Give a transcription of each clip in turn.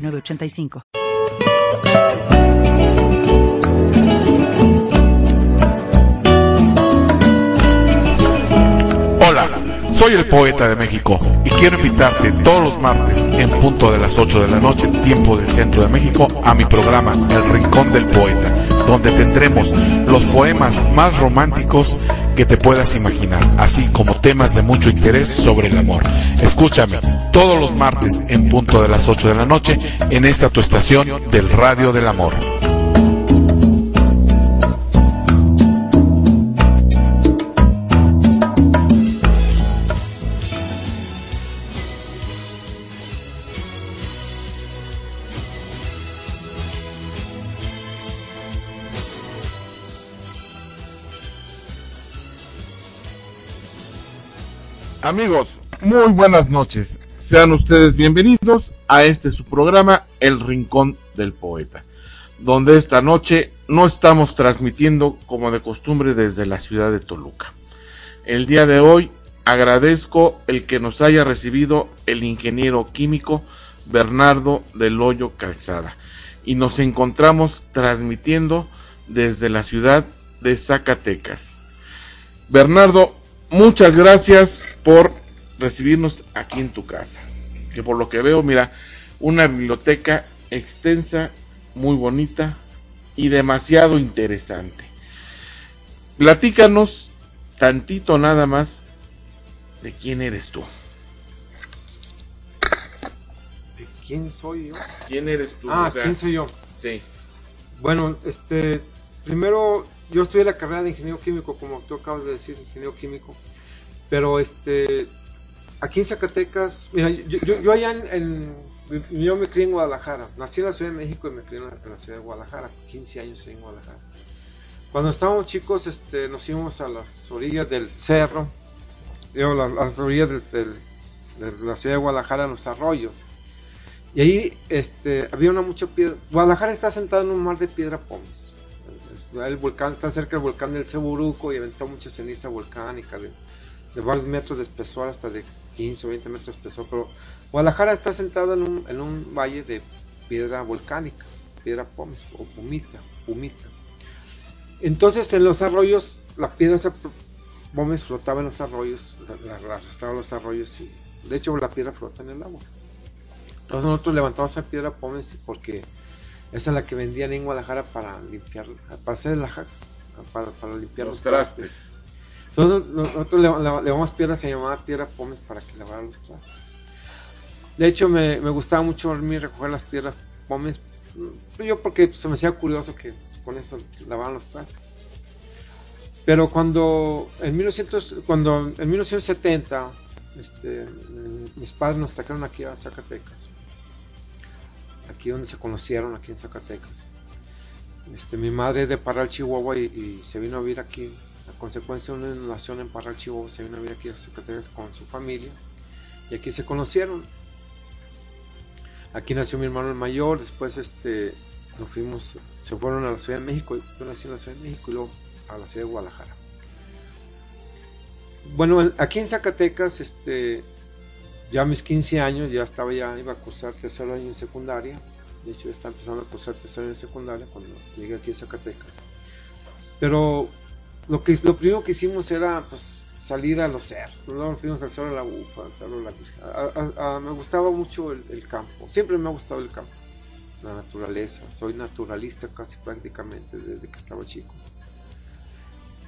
985. Hola, soy el poeta de México y quiero invitarte todos los martes en punto de las 8 de la noche, tiempo del centro de México, a mi programa El Rincón del Poeta, donde tendremos los poemas más románticos que te puedas imaginar, así como temas de mucho interés sobre el amor. Escúchame todos los martes en punto de las 8 de la noche en esta tu estación del Radio del Amor. Amigos, muy buenas noches. Sean ustedes bienvenidos a este su programa, El Rincón del Poeta, donde esta noche no estamos transmitiendo como de costumbre desde la ciudad de Toluca. El día de hoy agradezco el que nos haya recibido el ingeniero químico Bernardo del Hoyo Calzada y nos encontramos transmitiendo desde la ciudad de Zacatecas. Bernardo, muchas gracias por recibirnos aquí en tu casa. Que por lo que veo, mira, una biblioteca extensa, muy bonita y demasiado interesante. Platícanos tantito nada más de quién eres tú. ¿De quién soy yo? ¿Quién eres tú? Ah, ¿quién soy yo? Sí. Bueno, este, primero yo estudié la carrera de ingeniero químico, como tú acabas de decir, ingeniero químico. Pero este, aquí en Zacatecas, mira, yo, yo, allá en, yo me crié en Guadalajara, nací en la Ciudad de México y me crié en la, ciudad de Guadalajara, 15 años en Guadalajara. Cuando estábamos chicos, este, nos íbamos a las orillas del cerro, digo, las, las orillas de la ciudad de Guadalajara, los arroyos. Y ahí este, había una mucha piedra. Guadalajara está sentado en un mar de piedra pómez. El volcán está cerca del volcán del Ceburuco y aventó mucha ceniza volcánica de, varios metros de espesor, hasta de 15 o 20 metros de espesor, pero Guadalajara está sentado en un, valle de piedra volcánica, piedra pómez o pumita, pumita. Entonces en los arroyos, la piedra pómez flotaba en los arroyos, arrastraba los arroyos y de hecho la piedra flota en el agua. Entonces nosotros levantamos esa piedra pómez porque esa es la que vendían en Guadalajara para limpiar, para hacer el ajax, para, para limpiar los, trastes. Entonces nosotros le, vamos piedras, se llamaba piedra pómez para que lavara los trastes. De hecho me, gustaba mucho a mí recoger las piedras pómez, mm, yo porque se me hacía curioso que con eso lavaban los trastes. Pero cuando en, 1900, cuando en 1970 este, mis padres nos trajeron aquí a Zacatecas, aquí donde se conocieron, aquí en Zacatecas. Este, mi madre es de Parral, Chihuahua y se vino a vivir aquí a consecuencia de una inundación en Parral, Chihuahua, se vino a vivir aquí a Zacatecas con su familia y aquí se conocieron. Aquí nació mi hermano el mayor, después este, nos fuimos, se fueron a la Ciudad de México, yo nací en la Ciudad de México y luego a la Ciudad de Guadalajara. Bueno, aquí en Zacatecas, este, ya a mis 15 años, ya estaba ya, iba a cursar tercer año en secundaria, de hecho ya estaba empezando a cursar tercer año en secundaria cuando llegué aquí a Zacatecas. Pero lo que lo primero que hicimos era pues salir a los cerros, luego fuimos al cerro de la Bufa, al cerro de la me gustaba mucho el, campo, siempre me ha gustado el campo, la naturaleza, soy naturalista casi prácticamente desde que estaba chico.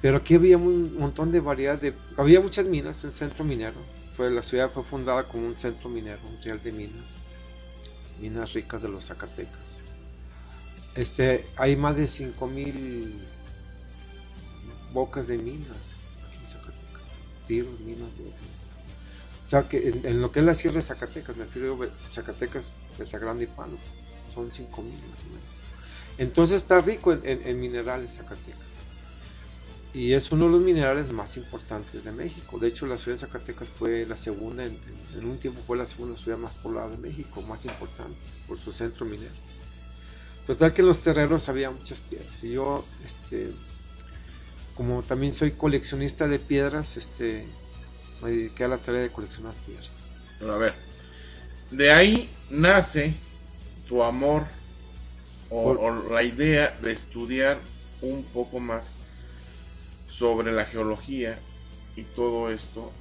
Pero aquí había un montón de variedad de, había muchas minas en el centro minero, fue, la ciudad fue fundada como un centro minero, un real de minas, minas ricas de los Zacatecas. Este, hay más de 5000 bocas de minas aquí en Zacatecas, tiros, minas, O sea que en, lo que es la sierra de Zacatecas, me refiero Zacatecas, el Sagrado y Pano, son 5 mil más o menos. Entonces está rico en, minerales Zacatecas. Y es uno de los minerales más importantes de México. De hecho, la ciudad de Zacatecas fue la segunda, en, un tiempo fue la segunda ciudad más poblada de México, más importante, por su centro minero. Total que en los terrenos había muchas piedras. Y yo, este, como también soy coleccionista de piedras, este, me dediqué a la tarea de coleccionar piedras. Pero a ver, de ahí nace tu amor o, la idea de estudiar un poco más sobre la geología y todo esto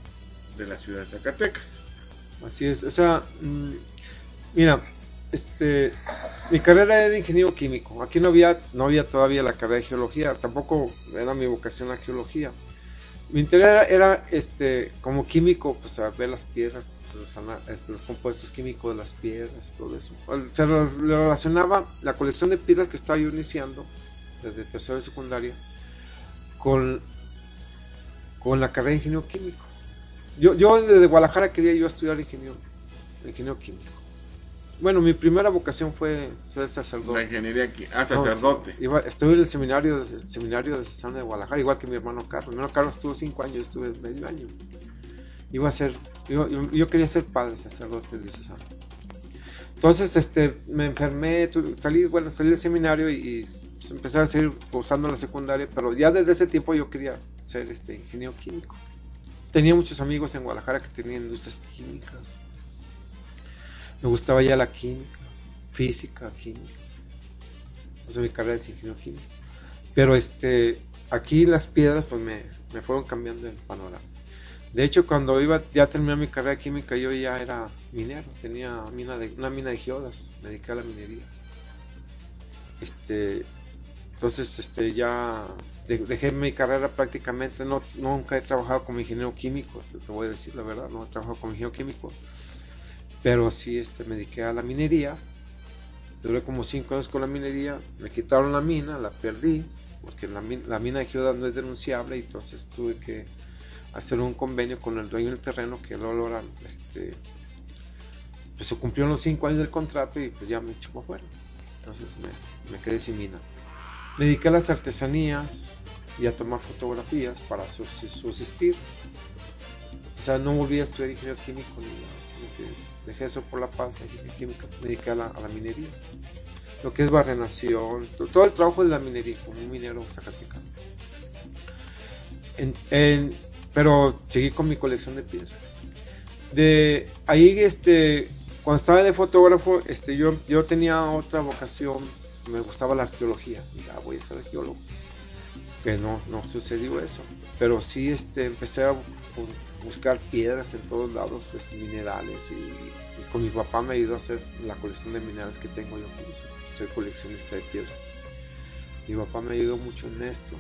de la ciudad de Zacatecas. Así es, o sea, mm, mira, este, mi carrera era ingeniero químico. Aquí no había, no había todavía la carrera de geología, tampoco era mi vocación la geología. Mi interés era, este, como químico, pues a ver las piedras, este, los, compuestos químicos de las piedras, todo eso. Se relacionaba la colección de piedras que estaba yo iniciando desde tercero de secundaria con, con la carrera de ingeniero químico. Yo, yo desde Guadalajara quería yo estudiar ingeniero, ingeniero químico. Bueno, mi primera vocación fue ser sacerdote. La ingeniería aquí. Ah, sacerdote. estuve en el seminario, el seminario de San de Guadalajara, igual que mi hermano Carlos. Mi hermano Carlos estuvo cinco años, estuve medio año. Iba a ser, yo, yo, quería ser padre sacerdote de César. Entonces, este, me enfermé, salí, bueno, salí del seminario y, empecé a seguir usando la secundaria, pero ya desde ese tiempo yo quería ser este ingeniero químico. Tenía muchos amigos en Guadalajara que tenían industrias químicas me gustaba ya la química, física, química. Sea, mi carrera es ingeniero químico. Pero este, aquí las piedras pues me, fueron cambiando el panorama. De hecho, cuando iba ya a terminar mi carrera química, yo ya era minero, tenía mina de, una mina de geodas, me dediqué a la minería. Este, entonces, este, ya dejé mi carrera prácticamente, no, nunca he trabajado como ingeniero químico, te, voy a decir la verdad, no he trabajado como ingeniero químico pero sí este, me dediqué a la minería. Duré como 5 años con la minería. Me quitaron la mina, la perdí, porque la, mina de Geoda no es denunciable. Entonces tuve que hacer un convenio con el dueño del terreno que lo logran. Este, pues se cumplieron los 5 años del contrato y pues ya me echó afuera. Entonces me quedé sin mina. Me dediqué a las artesanías y a tomar fotografías para subsistir. O sea, no volví a estudiar ingeniería químico ni nada, sino que dejé eso por la paz, química, me dediqué a la, minería. Lo que es barrenación, todo el trabajo de la minería, como un minero zacatecano. pero seguí con mi colección de piedras. De ahí, este, cuando estaba de fotógrafo, este, yo, yo tenía otra vocación, me gustaba la arqueología, ya voy a ser arqueólogo. Que no, no sucedió eso. Pero sí este, empecé a buscar piedras en todos lados, este, minerales y, con mi papá me ayudó a hacer la colección de minerales que tengo yo soy coleccionista de piedras. Mi papá me ayudó mucho en esto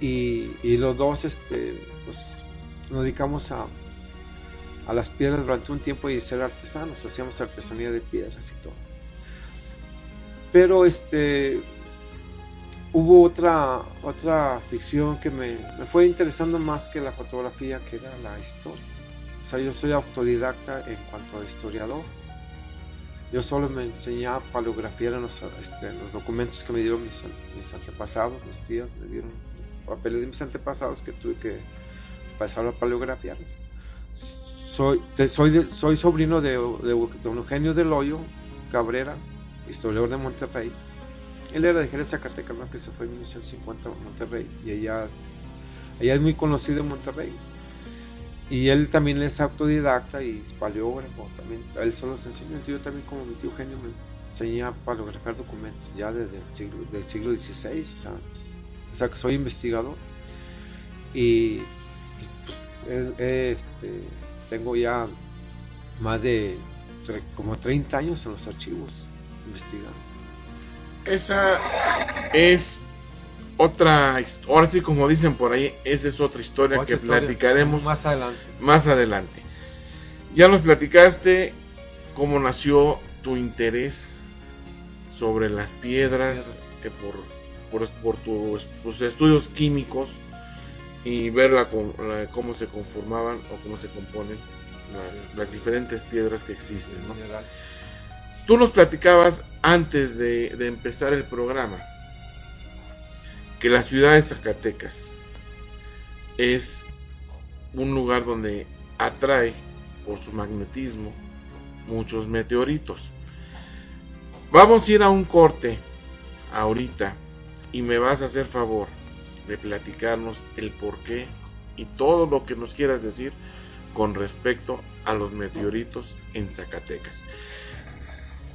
y, y los dos este, pues, nos dedicamos a, a las piedras durante un tiempo y ser artesanos, hacíamos artesanía de piedras y todo. Pero este hubo otra, otra ficción que me, fue interesando más que la fotografía, que era la historia. O sea, yo soy autodidacta en cuanto a historiador. Yo solo me enseñé a paleografiar en los, este, los documentos que me dieron mis, mis, antepasados, mis tíos, me dieron papeles de mis antepasados que tuve que pasar a paleografiar. Soy, soy, soy sobrino de, don Eugenio del Hoyo Cabrera, historiador de Monterrey, él era de Jerez Zacatecas, más que se fue en 1950 a Monterrey y allá, allá es muy conocido en Monterrey. Y él también es autodidacta y paleógrafo, también, él solo se enseña. Yo también como mi tío Eugenio me enseñé a paleografiar documentos ya desde el siglo, del siglo XVI, o sea, que soy investigador. Y, pues, este, tengo ya más de como 30 años en los archivos investigando. Esa es otra ahora sí como dicen por ahí esa es otra historia que platicaremos más adelante. más adelante. Ya nos platicaste cómo nació tu interés sobre las piedras, eh, por, por, tus, estudios químicos y ver la, cómo se conformaban o cómo se componen las, diferentes piedras que existen Tú nos platicabas antes de, empezar el programa que la ciudad de Zacatecas es un lugar donde atrae por su magnetismo muchos meteoritos. Vamos a ir a un corte ahorita y me vas a hacer favor de platicarnos el por qué y todo lo que nos quieras decir con respecto a los meteoritos en Zacatecas.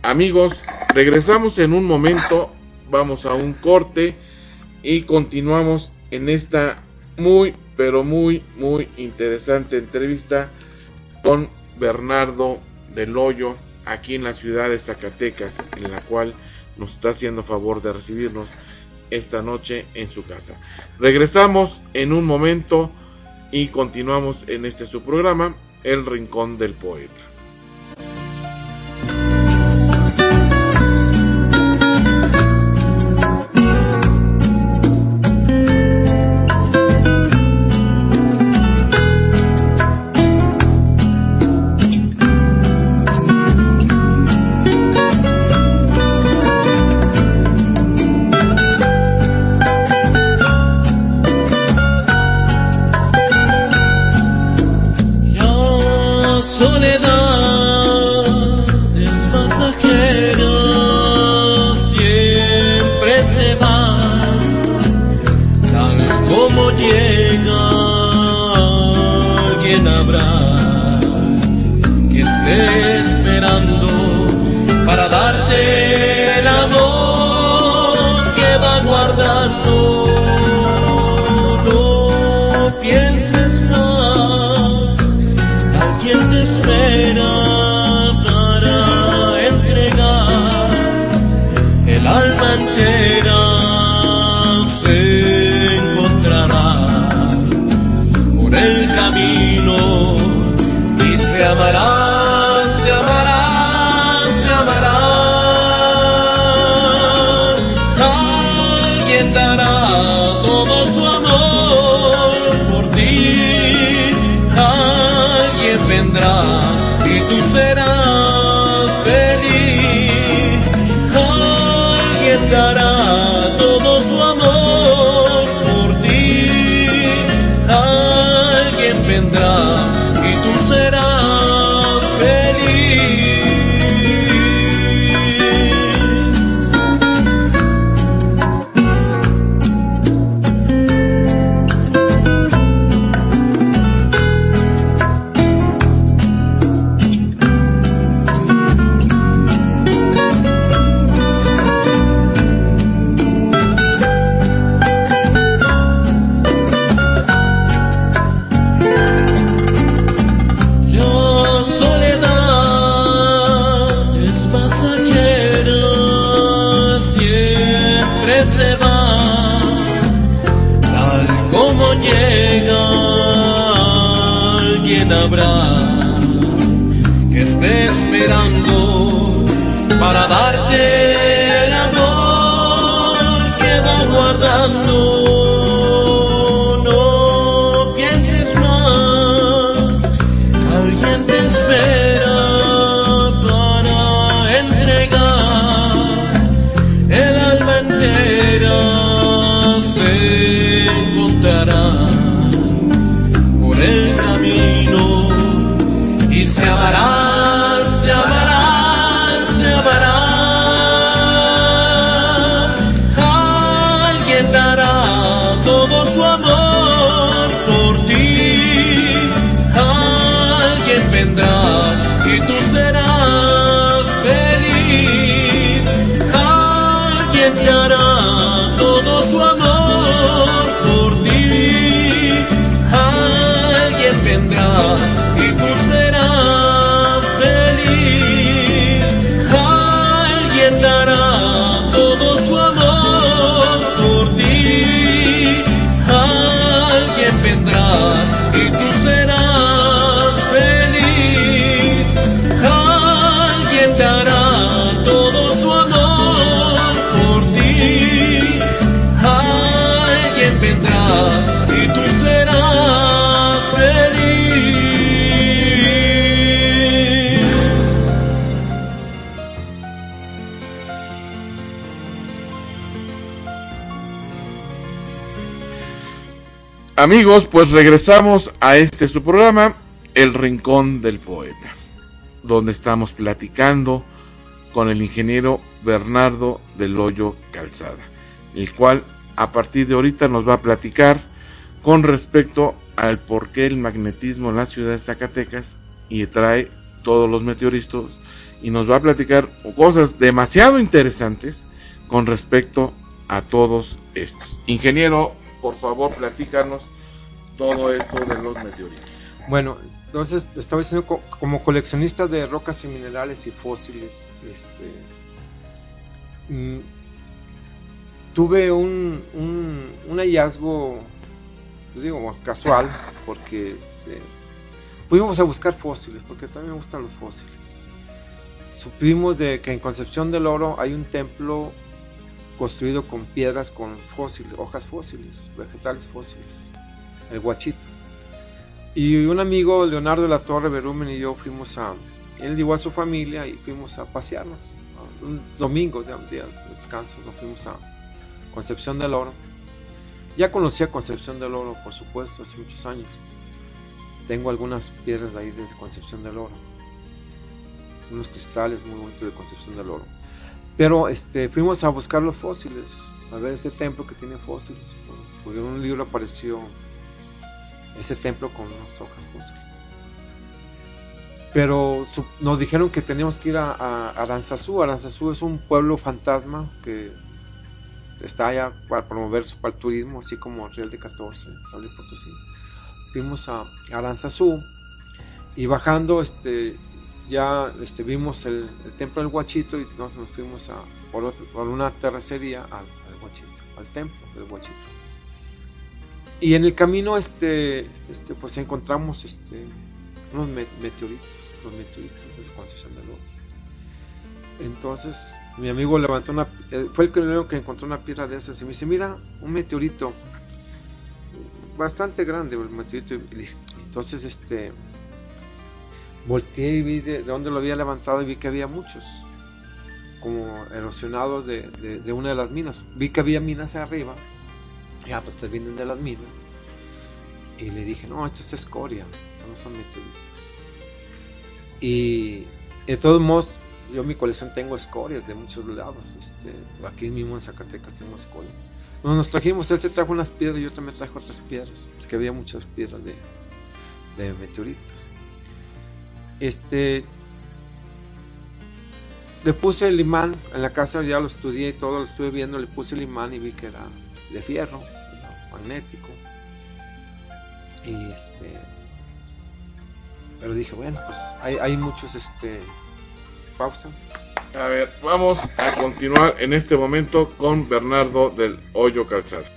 Amigos, regresamos en un momento, vamos a un corte y continuamos en esta muy, pero muy, muy interesante entrevista con Bernardo del Hoyo aquí en la ciudad de Zacatecas, en la cual nos está haciendo favor de recibirnos esta noche en su casa. Regresamos en un momento y continuamos en este su programa, El Rincón del Poeta. soledad. será feliz. Alguien ya Amigos, pues regresamos a este su programa, El Rincón del Poeta, donde estamos platicando con el ingeniero Bernardo del Hoyo Calzada, el cual a partir de ahorita nos va a platicar con respecto al por qué el magnetismo en la ciudad de Zacatecas y trae todos los meteoritos y nos va a platicar cosas demasiado interesantes con respecto a todos estos. Ingeniero, por favor, platícanos todo esto de los meteoritos. Bueno, entonces estaba diciendo como coleccionista de rocas y minerales y fósiles, este, mm, tuve un, un, hallazgo, pues digo, casual, porque este, fuimos a buscar fósiles, porque también me gustan los fósiles. Supimos de que en Concepción del Oro hay un templo construido con piedras con fósiles, hojas fósiles, vegetales fósiles, el Guachito. Y un amigo, Leonardo de la Torre Berumen y yo fuimos a, él llevó a su familia y fuimos a pasearnos. Un domingo, de descanso, nos fuimos a Concepción del Oro. Ya conocía Concepción del Oro, por supuesto, hace muchos años. Tengo algunas piedras de ahí desde Concepción del Oro. Unos cristales muy bonitos de Concepción del Oro. Pero este, fuimos a buscar los fósiles, a ver ese templo que tiene fósiles, porque en un libro apareció ese templo con unas hojas fósiles. Pero nos dijeron que teníamos que ir a, Aranzazú. Aranzazú es un pueblo fantasma que está allá para promover su, para el turismo, así como Real de 14, San Potosí. Fuimos a Aranzazú y bajando este ya este, vimos el, templo del Guachito y nos, nos fuimos a, por, una terracería al, al, Guachito, al templo del Guachito. Y en el camino este, este, pues encontramos este, unos meteoritos, los meteoritos de Concepción del Oro. Entonces mi amigo levantó una, eh, fue el primero que encontró una piedra de esas y me dice, mira, un meteorito bastante grande el meteorito. Entonces este volteé y vi de, dónde lo había levantado y vi que había muchos, como erosionados de, de, una de las minas. Vi que había minas arriba, ya pues te vienen de las minas. Y le dije, no, esto es escoria, estos no son meteoritos. Y de todos modos, yo en mi colección tengo escorias de muchos lados. Este, aquí mismo en Zacatecas tengo escorias. nos trajimos, él se trajo unas piedras, yo también trajo otras piedras, porque había muchas piedras de, de meteoritos. Este, le puse el imán en la casa, ya lo estudié y todo, lo estuve viendo, le puse el imán y vi que era de fierro, magnético. Y este, pero dije, bueno, pues hay, hay muchos, este, pausa. A ver, vamos a continuar en este momento con Bernardo del Hoyo Calzado.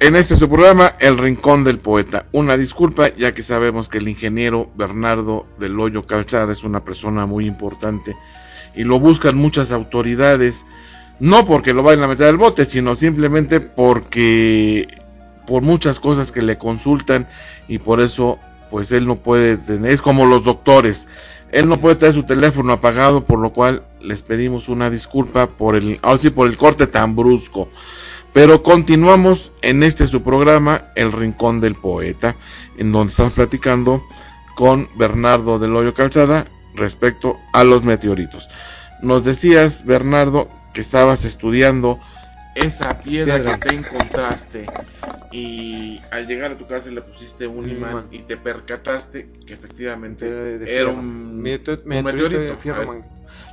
En este su programa, El Rincón del Poeta. Una disculpa, ya que sabemos que el ingeniero Bernardo del Hoyo Calzada es una persona muy importante y lo buscan muchas autoridades, no porque lo vayan a meter al bote, sino simplemente porque por muchas cosas que le consultan y por eso pues él no puede tener, es como los doctores, él no puede tener su teléfono apagado, por lo cual les pedimos una disculpa por el, por el corte tan brusco Pero continuamos en este su programa, El Rincón del Poeta, en donde estamos platicando con Bernardo del Hoyo Calzada respecto a los meteoritos. Nos decías, Bernardo, que estabas estudiando esa piedra, que te encontraste y al llegar a tu casa le pusiste un imán, y te percataste que efectivamente era un, meteorito.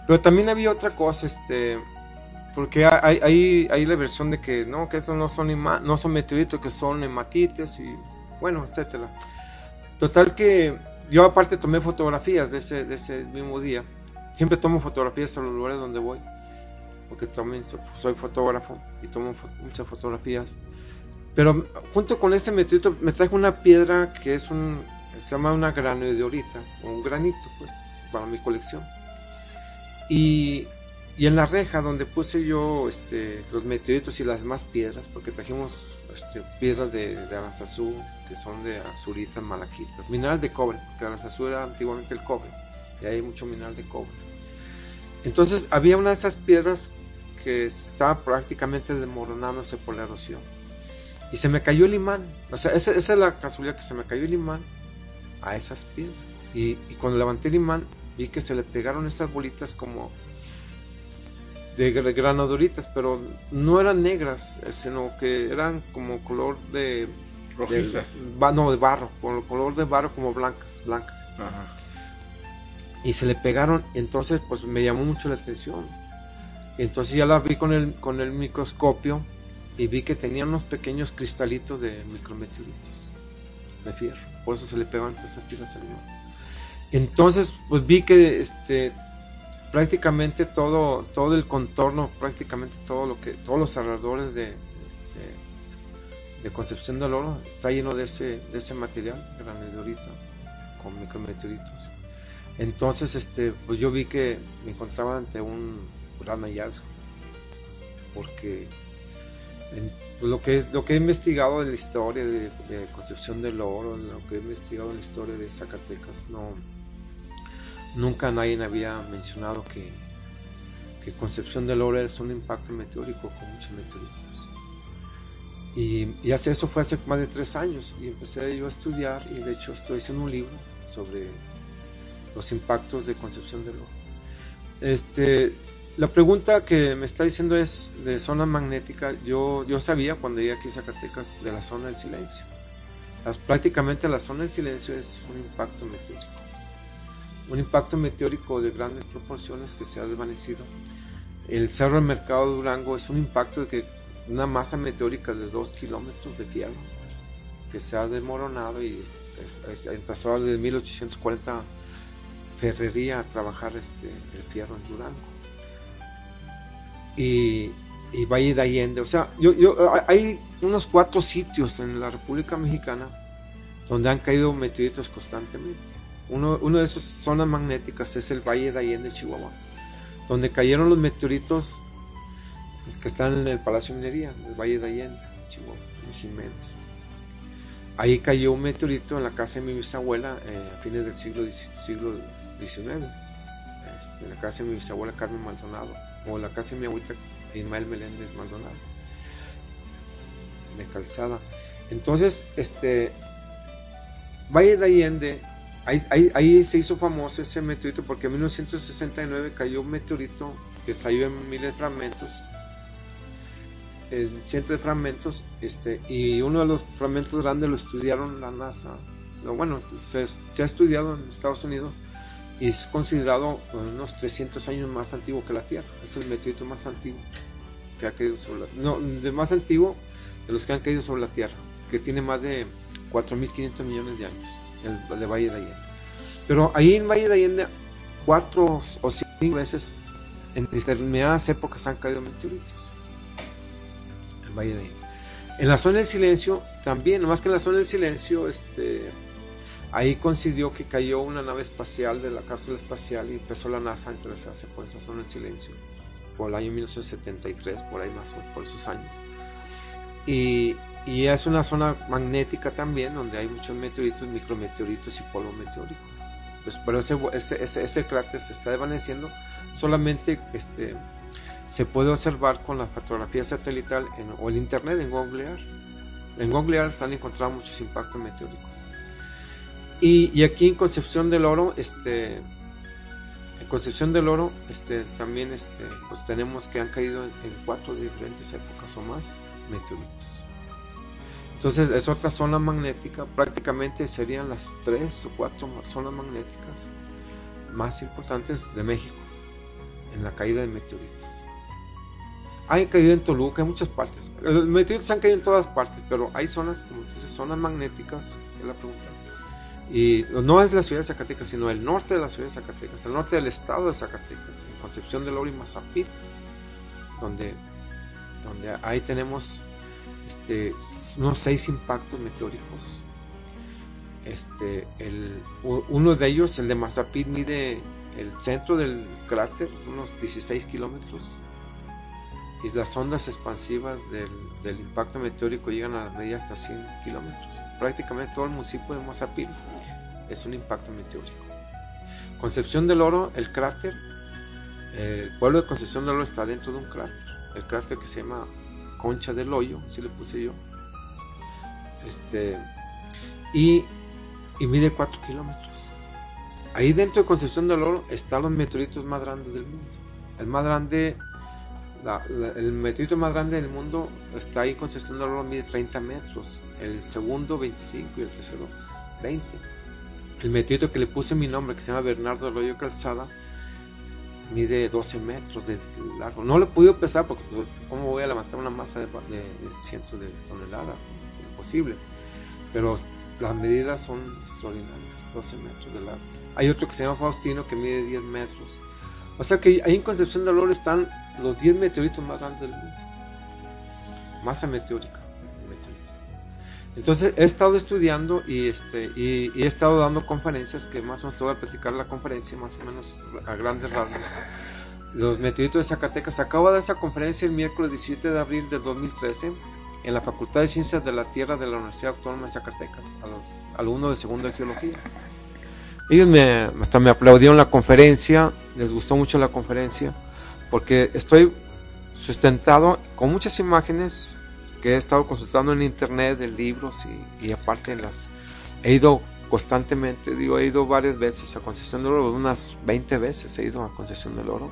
Pero también había otra cosa, este, porque hay, hay, hay, la versión de que no, que estos no son no son meteoritos, que son hematites y bueno, etcétera. Total que yo aparte tomé fotografías de ese, de ese mismo día. Siempre tomo fotografías en los lugares donde voy, porque también soy, fotógrafo y tomo muchas fotografías. Pero junto con ese meteorito me traje una piedra que es un, se llama una granodiorita, o un granito, pues, para mi colección. Y, y en la reja donde puse yo este, los meteoritos y las demás piedras, porque trajimos este, piedras de, de Aranzazú, que son de azuritas, malaquitas, mineral de cobre, porque Aranzazú era antiguamente el cobre, y hay mucho mineral de cobre. Entonces había una de esas piedras que estaba prácticamente desmoronándose por la erosión. Y se me cayó el imán. O sea, esa, es la casualidad que se me cayó el imán a esas piedras. Y, y, cuando levanté el imán, vi que se le pegaron esas bolitas como de granaduritas, pero no eran negras, eh, sino que eran como color de rojizas, no de barro, con color de barro como blancas, blancas. Y se le pegaron, entonces pues me llamó mucho la atención. Entonces ya la vi con el con el microscopio y vi que tenían unos pequeños cristalitos de micrometeoritos de fierro, por eso se le pegaban esas piedras al Entonces pues vi que este prácticamente todo, todo el contorno, prácticamente todo lo que, todos los alrededores de, de, Concepción del Oro está lleno de ese, de ese material, granulorita, con micrometeoritos. Entonces, este, pues yo vi que me encontraba ante un gran hallazgo, porque pues lo que lo que he investigado en la historia de, de Concepción del Oro, lo que he investigado en la historia de Zacatecas, no Nunca nadie había mencionado que, que Concepción del Oro es un impacto meteórico con muchos meteoritos. Y, y hace eso fue hace más de tres años y empecé yo a estudiar y de hecho estoy haciendo un libro sobre los impactos de Concepción del Oro. Este, la pregunta que me está diciendo es de zona magnética. Yo, yo sabía cuando llegué aquí a Zacatecas de la zona del silencio. prácticamente la zona del silencio es un impacto meteórico un impacto meteórico de grandes proporciones que se ha desvanecido. El Cerro del Mercado de Durango es un impacto de que una masa meteórica de 2 kilómetros de fierro que se ha desmoronado y empezó desde 1840 Ferrería a trabajar este, el fierro en Durango. Y, y Valle de Allende, o sea, yo, yo, hay unos cuatro sitios en la República Mexicana donde han caído meteoritos constantemente uno, de esas zonas magnéticas es el Valle de Allende, Chihuahua, donde cayeron los meteoritos que están en el Palacio de Minería, el Valle de Allende, Chihuahua, en Jiménez. Ahí cayó un meteorito en la casa de mi bisabuela eh, a fines del siglo, siglo XIX, este, en la casa de mi bisabuela Carmen Maldonado, o la casa de mi abuelita Ismael Meléndez Maldonado, de Calzada. Entonces, este, Valle de Allende Ahí, se hizo famoso ese meteorito porque en 1969 cayó un meteorito que salió en miles de fragmentos, en cientos de fragmentos, este, y uno de los fragmentos grandes lo estudiaron la NASA. Bueno, se, ha estudiado en Estados Unidos y es considerado unos 300 años más antiguo que la Tierra. Es el meteorito más antiguo que ha caído sobre la No, de más antiguo de los que han caído sobre la Tierra, que tiene más de 4.500 millones de años el de Valle de Allende. Pero ahí en Valle de Allende, cuatro o cinco veces en determinadas épocas han caído meteoritos. En Valle de Allende. En la zona del silencio también, más que en la zona del silencio, este, ahí coincidió que cayó una nave espacial de la cápsula espacial y empezó la NASA a interesarse por esa zona del silencio, por el año 1973, por ahí más o por esos años. Y y es una zona magnética también, donde hay muchos meteoritos, micrometeoritos y polvo meteórico. Pues, pero ese, ese, ese, cráter se está desvaneciendo. Solamente este, se puede observar con la fotografía satelital o el internet en Google. En Google Earth están encontrados muchos impactos meteóricos. Y, aquí en Concepción del Oro, este, en Concepción del Oro, este, también este, pues tenemos que han caído en, cuatro diferentes épocas o más meteoritos. Entonces es otra zona magnética, prácticamente serían las tres o cuatro zonas magnéticas más importantes de México en la caída de meteoritos. Han caído en Toluca, en muchas partes. Los meteoritos han caído en todas partes, pero hay zonas, como dices, zonas magnéticas, es la pregunta. Y no es la ciudad de Zacatecas, sino el norte de la ciudad de Zacatecas, el norte del estado de Zacatecas, en Concepción del Oro y Mazapil, donde, donde ahí tenemos este, unos seis impactos meteóricos. Este, el, uno de ellos, el de Mazapil, mide el centro del cráter, unos 16 kilómetros, y las ondas expansivas del, del, impacto meteórico llegan a medir hasta 100 kilómetros. Prácticamente todo el municipio de Mazapil es un impacto meteórico. Concepción del Oro, el cráter, el pueblo de Concepción del Oro está dentro de un cráter, el cráter que se llama Concha del Hoyo, así le puse yo. Este, y, y mide 4 kilómetros. Ahí dentro de Concepción del Oro están los meteoritos más grandes del mundo. El más grande el meteorito más grande del mundo está ahí con Concepción del Oro, mide 30 metros, el segundo 25 y el tercero 20. El meteorito que le puse mi nombre, que se llama Bernardo Arroyo Calzada, mide 12 metros de largo. No lo he podido pesar porque, pues, ¿cómo voy a levantar una masa de, cientos de toneladas? Es imposible. Pero las medidas son extraordinarias, 12 metros de largo. Hay otro que se llama Faustino que mide 10 metros. O sea que ahí en Concepción del Oro están los 10 meteoritos más grandes del mundo. Masa meteórica. Entonces he estado estudiando y, este, y, he estado dando conferencias que más o menos te voy a platicar la conferencia más o menos a grandes rasgos. Los meteoritos de Zacatecas. Acabo de esa conferencia el miércoles 17 de abril del 2013 en la Facultad de Ciencias de la Tierra de la Universidad Autónoma de Zacatecas a los alumnos de segundo de Geología. Ellos me, hasta me aplaudieron la conferencia, les gustó mucho la conferencia porque estoy sustentado con muchas imágenes que he estado consultando en internet, en libros y, aparte en las he ido constantemente, digo, he ido varias veces a Concesión del Oro, unas 20 veces he ido a Concesión del Oro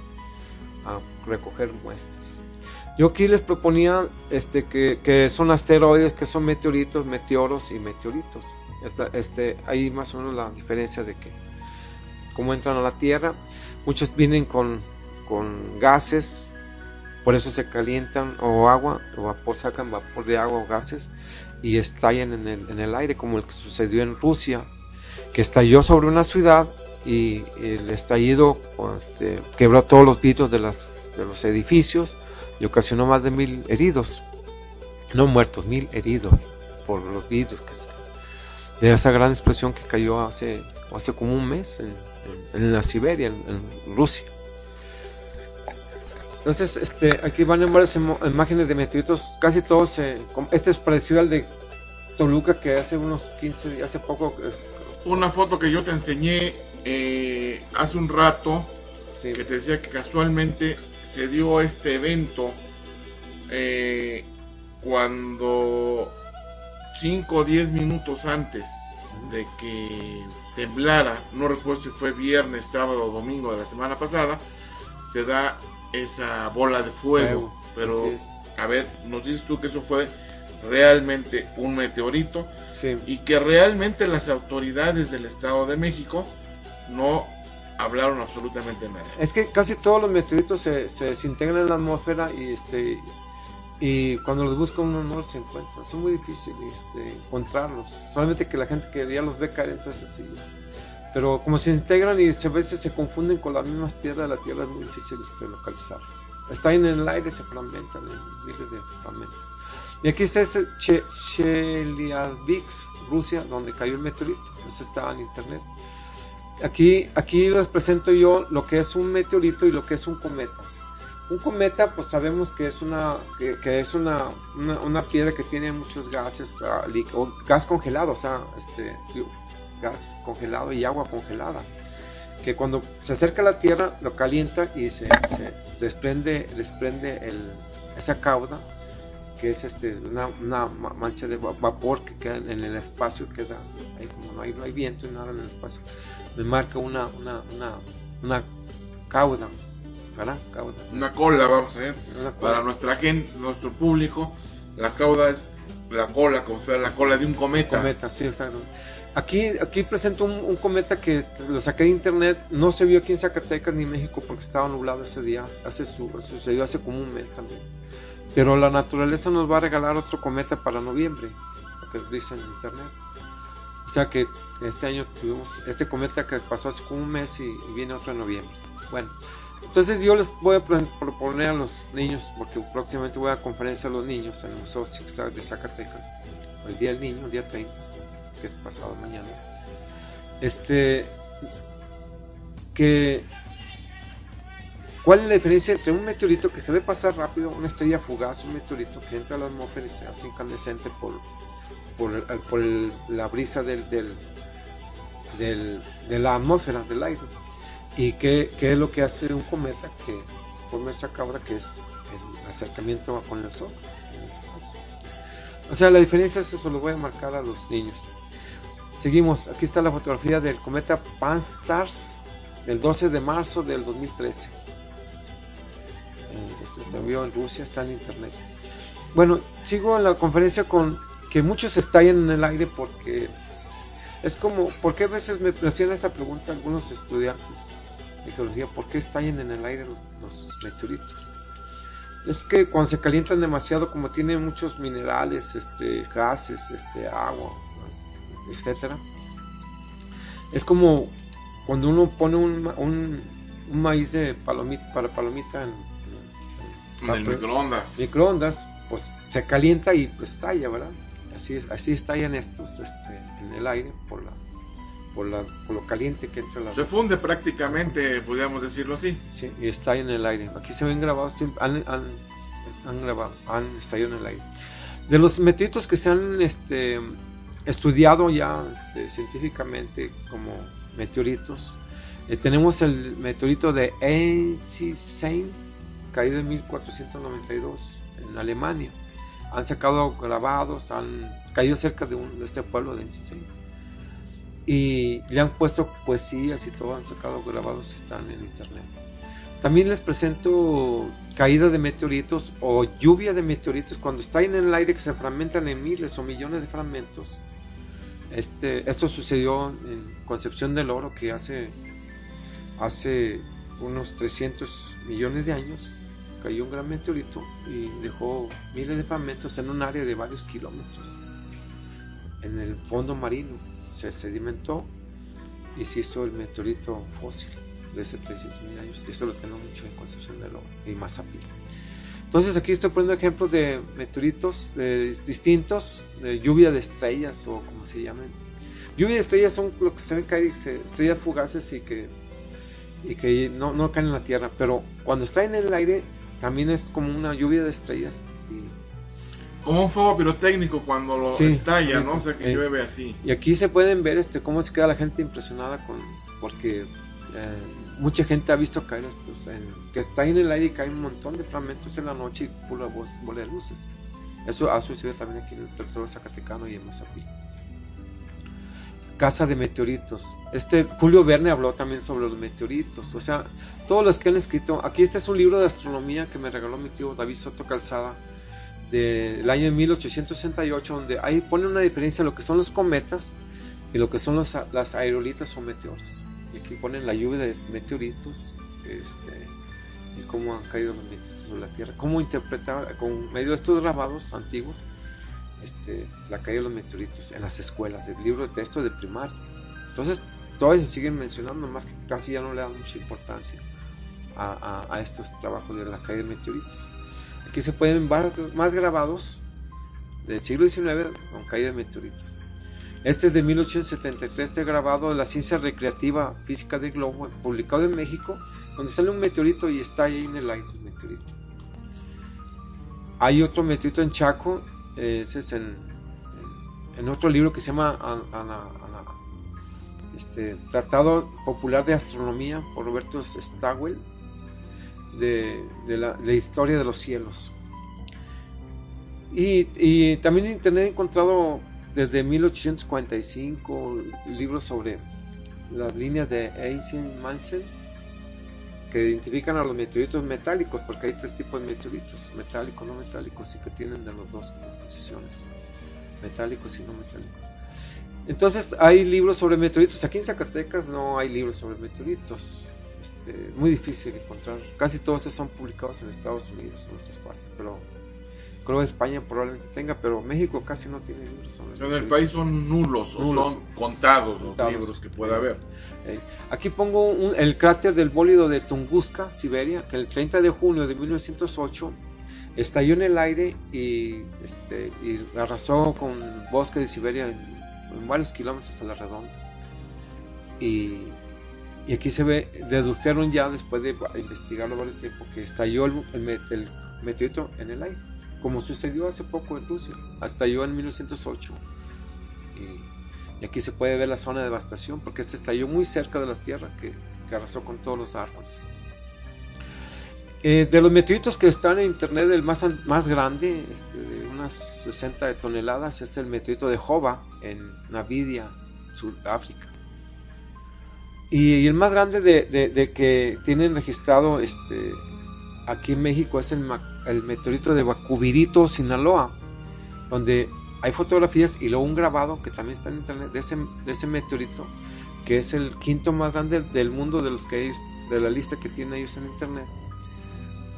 a recoger muestras. Yo aquí les proponía este, que, son asteroides, que son meteoritos, meteoros y meteoritos. Este, hay más o menos la diferencia de que cómo entran a la Tierra. Muchos vienen con con gases, por eso se calientan o agua, o vapor, sacan vapor de agua o gases y estallan en el, en el aire, como el que sucedió en Rusia, que estalló sobre una ciudad y el estallido este, quebró todos los vidrios de, las, de los edificios y ocasionó más de mil heridos, no muertos, mil heridos por los vidrios que de esa gran explosión que cayó hace, hace como un mes en, la Siberia, en Rusia. Entonces, este, aquí van en varias imágenes de meteoritos, casi todos, este es parecido al de Toluca que hace unos 15 días, hace poco. Una foto que yo te enseñé eh, hace un rato, que te decía que casualmente se dio este evento eh, cuando 5 o 10 minutos antes de que temblara, no recuerdo si fue viernes, sábado o domingo de la semana pasada, se da esa bola de fuego. Pero, a ver, nos dices tú que eso fue realmente un meteorito y que realmente las autoridades del Estado de México no hablaron absolutamente nada. Es que casi todos los meteoritos se, se desintegran en la atmósfera y este y cuando los busca uno no los encuentra. Es muy difícil este, encontrarlos. Solamente que la gente que ya los ve caer, entonces sí. Pero como se integran y a veces se confunden con las mismas tierras la Tierra, es muy difícil este, localizar. Está en el aire, se fragmentan en miles de fragmentos. Y aquí está ese Chelyabinsk, Rusia, donde cayó el meteorito. Eso está en internet. Aquí, aquí les presento yo lo que es un meteorito y lo que es un cometa. Un cometa, pues sabemos que es una, que, es una, una, piedra que tiene muchos gases, o gas congelado, o sea, este, gas congelado y agua congelada. que cuando se acerca a la Tierra lo calienta y se, desprende, desprende esa cauda, que es este, una, una mancha de vapor que queda en el espacio, queda ahí como no hay, no hay viento y nada en el espacio, me marca una, una, una, una cauda, ¿verdad? Cauda. Una cola, vamos a ver, para nuestra gente, nuestro público, la cauda es la cola, como fuera la cola de un cometa. Cometa, sí, exacto. Aquí, aquí presento un, cometa que lo saqué de internet, no se vio aquí en Zacatecas ni en México porque estaba nublado ese día, hace su, sucedió hace como un mes también. Pero la naturaleza nos va a regalar otro cometa para noviembre, lo que dice en internet. O sea que este año tuvimos este cometa que pasó hace como un mes y, viene otro en noviembre. Bueno, entonces yo les voy a proponer a los niños, porque próximamente voy a conferencia a los niños en el Museo de Zacatecas, el Día del Niño, el día 30 que es pasado mañana, este, que, ¿cuál es la diferencia entre un meteorito que se ve pasar rápido, una estrella fugaz, un meteorito que entra a la atmósfera y se hace incandescente por, por, por la brisa del, del, de la atmósfera, del aire? ¿Y qué, es lo que hace un cometa que forma esa cabra que es el acercamiento con el sol? O sea, la diferencia es eso, lo voy a marcar a los niños. Seguimos, aquí está la fotografía del cometa Pan-STARRS del 12 de marzo del 2013. Eh, esto se envió en Rusia, está en internet. Bueno, sigo en la conferencia con que muchos estallan en el aire porque es como, ¿por qué a veces me hacían esa pregunta algunos estudiantes de geología? ¿Por qué estallan en el aire los, meteoritos? Es que cuando se calientan demasiado, como tienen muchos minerales, este, gases, este, agua, etcétera. Es como cuando uno pone un, un, maíz de palomita, para palomita en, el microondas. microondas, pues se calienta y pues, estalla, ¿verdad? Así, así estallan estos este, en el aire por la, por, la, por lo caliente que entra la... Se funde prácticamente, podríamos decirlo así. Sí, y está en el aire. Aquí se ven grabados, han, han, han grabado, han estallado en el aire. De los meteoritos que se han este, estudiado ya este, científicamente como meteoritos. Eh, tenemos el meteorito de Einstein, caído en 1492 en Alemania. Han sacado grabados, han caído cerca de, un, de este pueblo de Einstein. Y le han puesto poesías y todo, han sacado grabados, están en internet. También les presento caída de meteoritos o lluvia de meteoritos cuando están en el aire que se fragmentan en miles o millones de fragmentos este, esto sucedió en Concepción del Oro, que hace, hace unos 300 millones de años cayó un gran meteorito y dejó miles de fragmentos en un área de varios kilómetros. En el fondo marino se sedimentó y se hizo el meteorito fósil de hace 300 mil años. Y eso lo tenemos mucho en Concepción del Oro y Mazapil. Entonces aquí estoy poniendo ejemplos de meteoritos distintos, de lluvia de estrellas o como se llaman. Lluvia de estrellas son lo que se ven caer, estrellas fugaces y que, y que no, no caen en la Tierra, pero cuando está en el aire también es como una lluvia de estrellas. como un fuego pirotécnico cuando lo estalla, ¿no? O sea que llueve así. Y aquí se pueden ver este cómo se queda la gente impresionada con porque eh, mucha gente ha visto caer estos, que está en el aire y cae un montón de fragmentos en la noche y pura bola de luces. Eso ha sucedido también aquí en el territorio zacatecano y en Mazapil. Casa de meteoritos. Este Julio Verne habló también sobre los meteoritos. O sea, todos los que han escrito. Aquí este es un libro de astronomía que me regaló mi tío David Soto Calzada del año de 1868, donde ahí pone una diferencia en lo que son los cometas y lo que son los, las aerolitas o meteoros y aquí ponen la lluvia de meteoritos este, y cómo han caído los meteoritos sobre la Tierra, cómo interpretar con medio de estos grabados antiguos este, la caída de los meteoritos en las escuelas, del libro de texto de primaria. Entonces, todavía se siguen mencionando, más que casi ya no le dan mucha importancia a, a, estos trabajos de la caída de meteoritos. Aquí se pueden ver más grabados del siglo XIX con caída de meteoritos. Este es de 1873, este grabado de la ciencia recreativa física del globo, publicado en México, donde sale un meteorito y está ahí en el aire el meteorito. Hay otro meteorito en Chaco, ese es en, en, otro libro que se llama este, Tratado Popular de Astronomía por Roberto Stawell de, la, Historia de los Cielos. Y, y, también en Internet he encontrado desde 1845 libros sobre las líneas de Einstein Manson que identifican a los meteoritos metálicos, porque hay tres tipos de meteoritos, metálicos, no metálicos, y que tienen de las dos posiciones, metálicos y no metálicos. Entonces hay libros sobre meteoritos, aquí en Zacatecas no hay libros sobre meteoritos, este, muy difícil encontrar, casi todos son publicados en Estados Unidos, en otras partes, pero creo que España probablemente tenga, pero México casi no tiene libros En el país son nulos, o son contados, los libros que pueda haber. Eh, aquí pongo el cráter del bólido de Tunguska, Siberia, que el 30 de junio de 1908 estalló en el aire y, este, arrasó con bosque de Siberia en, varios kilómetros a la redonda. Y, aquí se ve, dedujeron ya después de investigarlo varios tiempos que estalló el, el meteorito en el aire como sucedió hace poco en Rusia, hasta yo en 1908. Y, aquí se puede ver la zona de devastación, porque este estalló muy cerca de la Tierra, que, arrasó con todos los árboles. Eh, de los meteoritos que están en internet, el más, grande, este, de unas 60 toneladas, es el meteorito de Jova, en Navidia, Sudáfrica. Y, el más grande de, de, que tienen registrado este, aquí en México es el, el meteorito de Bacubirito, Sinaloa, donde hay fotografías y luego un grabado que también está en internet de ese, de ese meteorito, que es el quinto más grande del mundo de los que de la lista que tienen ellos en internet.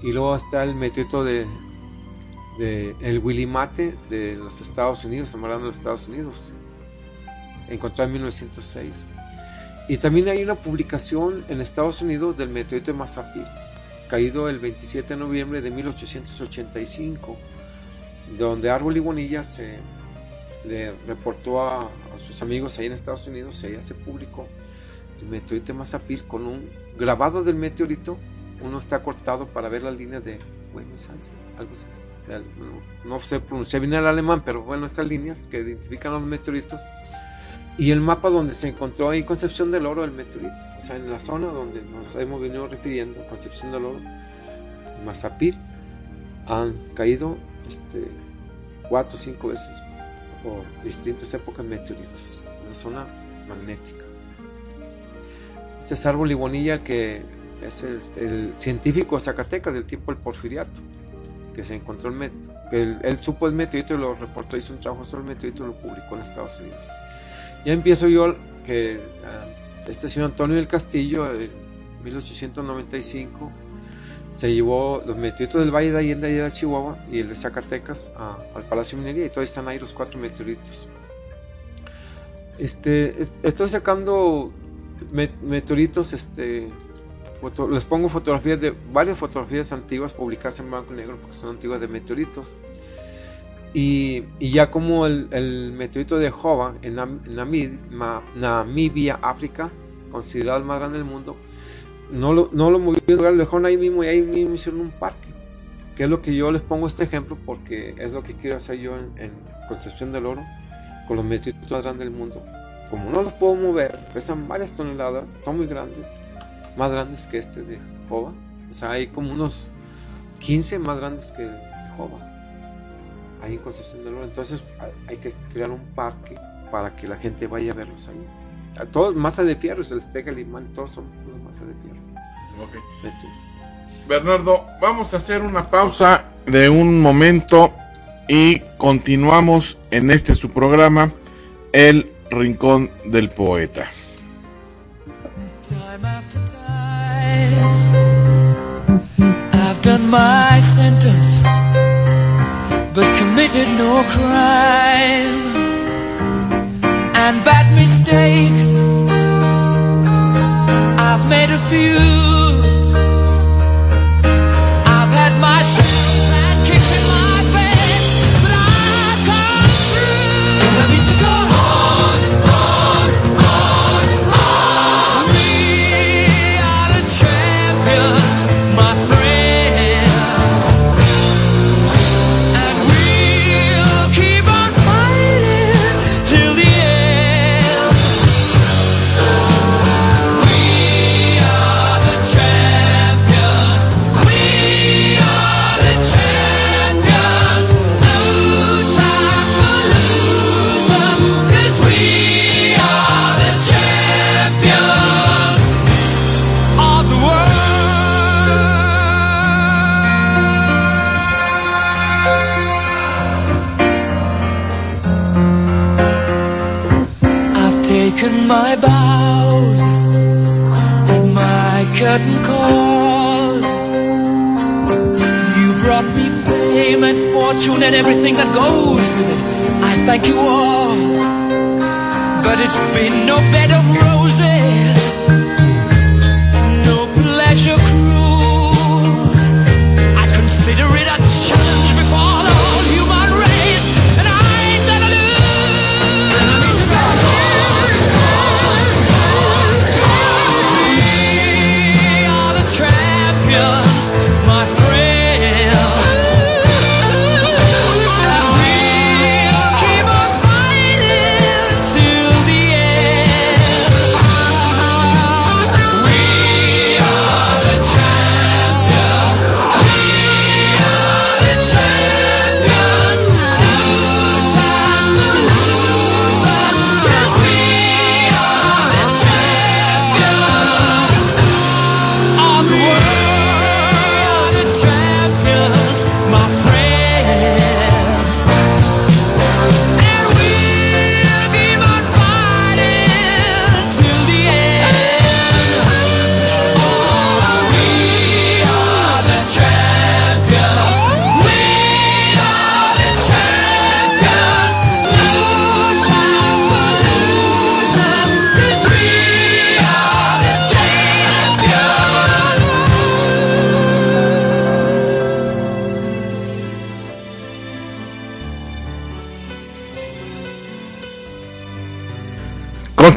Y luego está el meteorito de, de el Willimate de los Estados Unidos, estamos hablando de los Estados Unidos, encontrado en 1906. Y también hay una publicación en Estados Unidos del meteorito de Mazapil caído el 27 de noviembre de 1885, donde Árbol y Bonilla se le reportó a, sus amigos ahí en Estados Unidos, ella se publicó el meteorito de Mazapil con un grabado del meteorito, uno está cortado para ver las líneas de Buenos algo así. No, sé pronunciar bien el alemán, pero bueno, estas líneas que identifican los meteoritos y el mapa donde se encontró ahí Concepción del Oro el meteorito, o sea, en la zona donde nos hemos venido refiriendo, Concepción del Oro, Mazapil, han caído este, cuatro o cinco veces por distintas épocas meteoritos, una zona magnética. Este es árbol libonilla que es el, científico zacateca del tiempo del porfiriato, que se encontró el meteorito, que él, supo el meteorito y lo reportó, hizo un trabajo sobre el meteorito y lo publicó en Estados Unidos. Ya empiezo yo que ah, este señor Antonio del Castillo, en 1895, se llevó los meteoritos del Valle de Allende y de Chihuahua y el de Zacatecas al Palacio de Minería y todavía están ahí los cuatro meteoritos. Este, estoy sacando meteoritos, este, les pongo fotografías de varias fotografías antiguas publicadas en blanco y negro porque son antiguas de meteoritos y, ya como el, meteorito de Jova en Namibia, África, considerado el más grande del mundo, no lo, no lo movieron, lo dejaron ahí mismo y ahí mismo hicieron un parque. Que es lo que yo les pongo este ejemplo porque es lo que quiero hacer yo en, Concepción del Oro con los meteoritos más grandes del mundo. Como no los puedo mover, pesan varias toneladas, son muy grandes, más grandes que este de Jova. O sea, hay como unos 15 más grandes que Jova ahí en Concepción del Oro. Entonces hay que crear un parque para que la gente vaya a verlos ahí. A todos, masa de fierro, se les pega el imán, todos son masa de fierro. Bernardo, vamos a hacer una pausa de un momento y continuamos en este su programa, El Rincón del Poeta. I've done my but committed no crime and bad mistakes. I've made a few.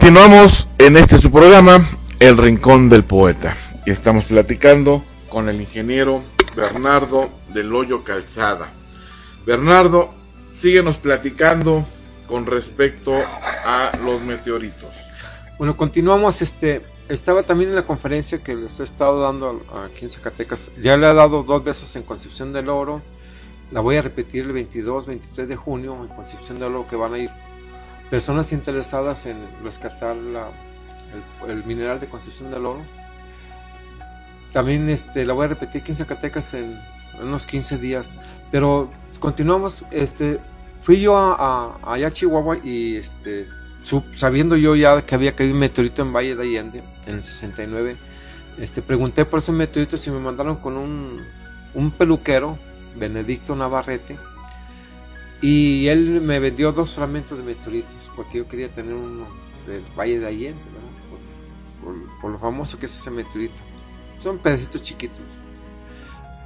Continuamos en este su programa, El Rincón del Poeta. Y estamos platicando con el ingeniero Bernardo del Hoyo Calzada. Bernardo, síguenos platicando con respecto a los meteoritos. Bueno, continuamos. Este, estaba también en la conferencia que les he estado dando aquí en Zacatecas. Ya le he dado dos veces en Concepción del Oro. La voy a repetir el 22, 23 de junio en Concepción del Oro que van a ir personas interesadas en rescatar la- el, mineral de Concepción del Oro. También este, la voy a repetir aquí en Zacatecas en, unos 15 días. Pero continuamos. Este, fui yo a, a- a Chihuahua y este, sabiendo yo ya que había caído un meteorito en Valle de Allende en el 69, este, pregunté por esos meteoritos y me mandaron con un, un peluquero, Benedicto Navarrete, y él me vendió dos fragmentos de meteoritos porque yo quería tener uno del Valle de Allende. Por, por- por lo famoso que es ese meteorito. Son pedacitos chiquitos.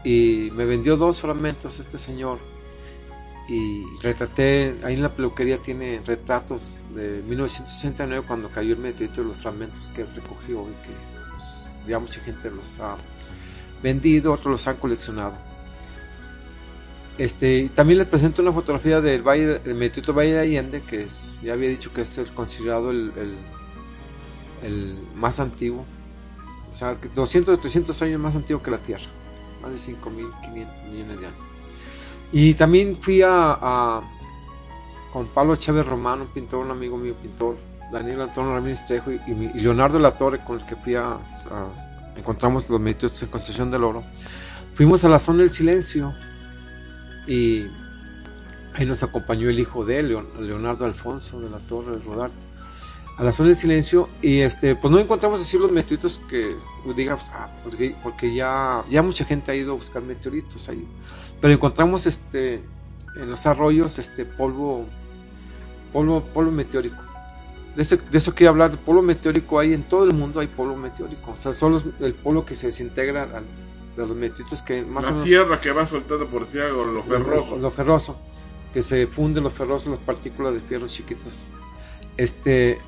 Y me vendió dos fragmentos este señor y retraté, ahí en la peluquería tiene retratos de 1969 cuando cayó el meteorito de los fragmentos que él recogió y que pues, ya mucha gente los ha vendido, otros los han coleccionado. Este, también les presento una fotografía del valle, meteorito Valle de Allende, que es, ya había dicho que es el considerado el, más antiguo, o sea, que 200 o 300 años más antiguo que la Tierra, más de 5.500 millones de años. Y también fui a, con Pablo Chávez Romano, un pintor, un amigo mío pintor, Daniel Antonio Ramírez Trejo y, Leonardo Latorre, con el que fui a, a- encontramos los meteoritos en Concepción del Oro. Fuimos a la zona del silencio y ahí nos acompañó el hijo de él, Leon- Leonardo Alfonso de la Torre de Rodarte, a la zona del silencio y este pues no encontramos así los meteoritos que digamos, ah, porque, porque ya, ya mucha gente ha ido a buscar meteoritos ahí, pero encontramos este en los arroyos este polvo polvo polvo meteórico. De eso, de eso quiero hablar, de polvo meteórico hay en todo el mundo hay polvo meteórico, o sea, son los- el polvo que se desintegra al- de los meteoritos que más o La menos tierra que va soltando por si algo, lo ferroso. lo ferroso, que se funde los ferrosos, las partículas de fierro chiquitas. Este,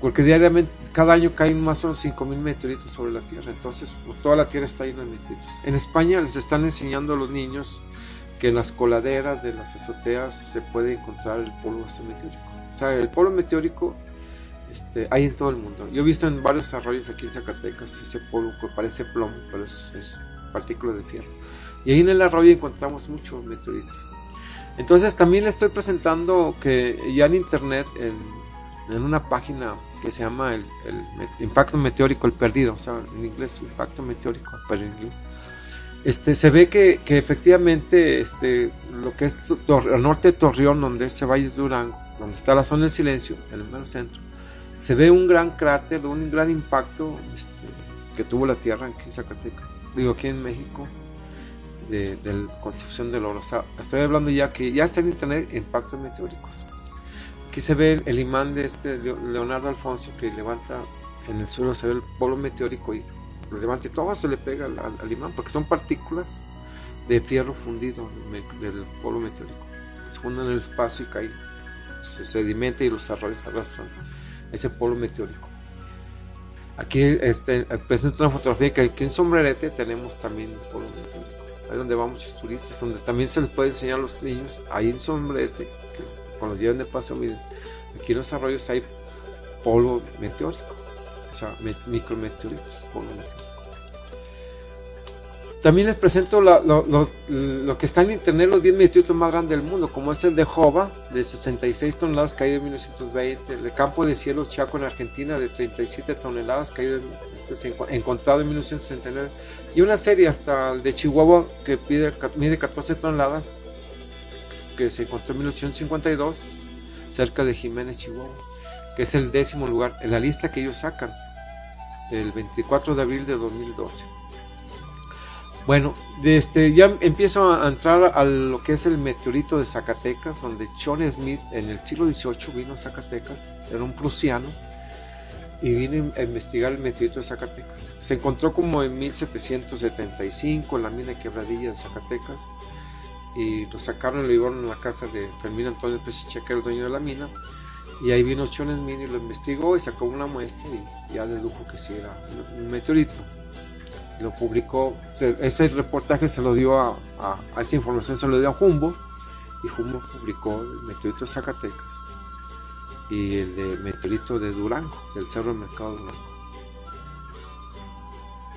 porque diariamente, cada año caen más o menos 5.000 meteoritos sobre la Tierra, entonces pues, toda la Tierra está llena de meteoritos. En España les están enseñando a los niños que en las coladeras de las azoteas se puede encontrar el polvo ese meteórico. O sea, el polvo meteórico este, hay en todo el mundo. Yo he visto en varios arroyos aquí en Zacatecas ese polvo que parece plomo, pero es, es partículas de fierro. Y ahí en el arroyo encontramos muchos meteoritos. Entonces también le estoy presentando que ya en internet, en, en una página que se llama el, el Impacto Meteórico, el perdido, o sea, en inglés, Impacto Meteórico, pero en inglés. Este, se ve que, que efectivamente este, lo que es al norte de Torreón, donde es Valle Durango, donde está la zona del silencio, en el centro, se ve un gran cráter, un gran impacto este, que tuvo la Tierra aquí en Zacatecas, digo aquí en México, de, de la concepción del oro. O sea, estoy hablando ya que ya está en internet impactos meteóricos. Aquí se ve el, imán de este Leonardo Alfonso que levanta en el suelo, se ve el polo meteórico y lo levanta y todo se le pega al, imán porque son partículas de fierro fundido del polo meteórico. Se funden en el espacio y caen, se sedimenta y los arroyos arrastran ese polo meteórico. Aquí este, presento una fotografía que aquí en Sombrerete tenemos también un polo meteórico. Ahí donde van muchos turistas, donde también se les puede enseñar a los niños, ahí en Sombrerete, que cuando lleven de paso, miren, aquí en los arroyos hay polo meteórico, o sea, micrometeoritos, meteórico. También les presento lo, que está en internet, los 10 meteoritos más grandes del mundo, como es el de Jova, de 66 toneladas, caído en 1920, el de Campo de Cielo Chaco en Argentina, de 37 toneladas, caído en, este, encontrado en 1969, y una serie hasta el de Chihuahua, que pide, mide 14 toneladas, que se encontró en 1852, cerca de Jiménez, Chihuahua, que es el décimo lugar en la lista que ellos sacan, el 24 de abril de 2012. Bueno, este, ya empiezo a entrar a lo que es el meteorito de Zacatecas, donde John Smith en el siglo XVIII vino a Zacatecas, era un prusiano, y vino a investigar el meteorito de Zacatecas. Se encontró como en 1775 en la mina de Quebradilla de Zacatecas, y lo sacaron y lo llevaron a la casa de Fermín Antonio Pérez Checa, el dueño de la mina, y ahí vino John Smith y lo investigó y sacó una muestra y ya dedujo que sí era un meteorito lo publicó, ese reportaje se lo dio a, a, esa información se lo dio a Jumbo y Jumbo publicó el meteorito de Zacatecas y el de meteorito de Durango, del Cerro del Mercado Durango.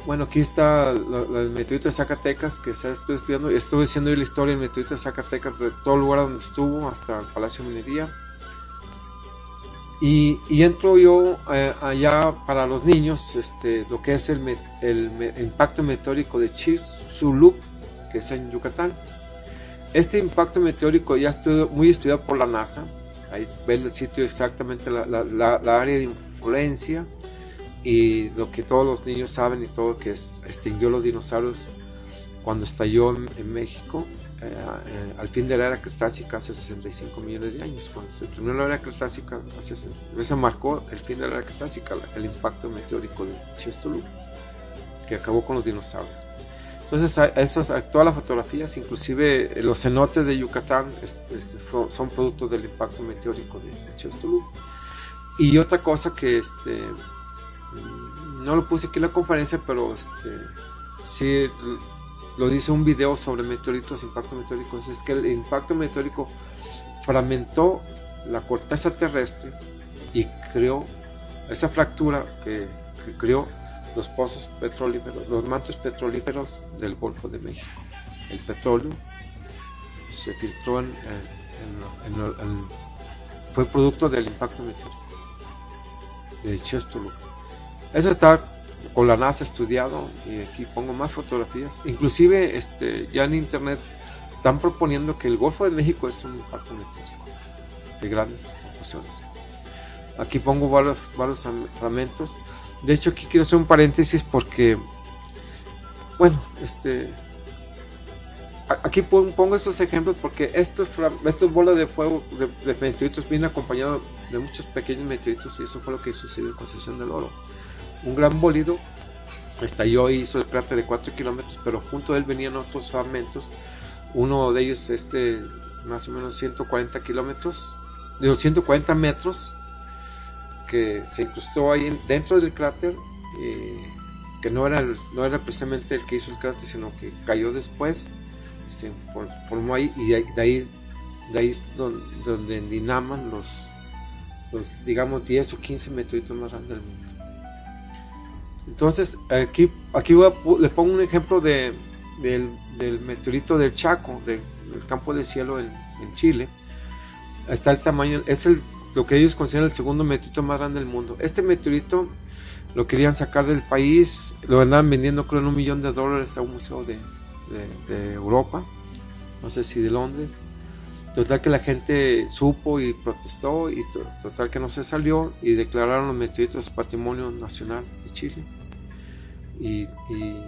Bueno, aquí está el meteorito de Zacatecas que se estoy estudiando, estuve diciendo la historia del meteorito de Zacatecas de todo el lugar donde estuvo hasta el Palacio Minería y, entro yo eh, allá para los niños, este, lo que es el, el impacto meteórico de Chicxulub, que es en Yucatán. Este impacto meteórico ya estuvo muy estudiado por la NASA. Ahí ven el sitio exactamente, la, la, la, área de influencia y lo que todos los niños saben y todo que es, extinguió los dinosaurios cuando estalló en México eh, eh, al fin de la era cretácica hace 65 millones de años. Cuando se terminó la era cretácica, eso marcó el fin de la era cretácica, el impacto meteórico de Chicxulub, que acabó con los dinosaurios. Entonces, a todas las fotografías, inclusive los cenotes de Yucatán, este, este, son productos del impacto meteórico de, de Chicxulub. Y otra cosa que este, no lo puse aquí en la conferencia, pero este, sí lo dice un video sobre meteoritos, impacto meteórico, es que el impacto meteórico fragmentó la corteza terrestre y creó esa fractura que, creó los pozos petrolíferos, los mantos petrolíferos del Golfo de México. El petróleo se filtró en, en, fue producto del impacto meteórico de Chicxulub. Eso está con la NASA estudiado y aquí pongo más fotografías. Inclusive este, ya en internet están proponiendo que el Golfo de México es un impacto meteórico de grandes proporciones. Aquí pongo varios, varios fragmentos. De hecho aquí quiero hacer un paréntesis porque, bueno, este, aquí pongo estos ejemplos porque estos, estos bolas de fuego de, de meteoritos vienen acompañados de muchos pequeños meteoritos y eso fue lo que sucedió en Concepción del Oro un gran bólido estalló y hizo el cráter de 4 kilómetros, pero junto a él venían otros fragmentos, uno de ellos este más o menos 140 kilómetros, de 140 metros, que se incrustó ahí dentro del cráter, eh, que no era, no era precisamente el que hizo el cráter, sino que cayó después, se formó ahí y de ahí, de ahí, es donde, donde dinaman los, los, digamos, 10 o 15 meteoritos más grandes del mundo. Entonces, aquí, aquí voy a, les pongo un ejemplo de, del, del, meteorito del Chaco, de, del campo de cielo en, Chile. Está el tamaño, es el, lo que ellos consideran el segundo meteorito más grande del mundo. Este meteorito lo querían sacar del país, lo andaban vendiendo creo en un millón de dólares a un museo de, Europa, no sé si de Londres. Total que la gente supo y protestó y to- total que no se salió y declararon los meteoritos Patrimonio Nacional de Chile. Y, y-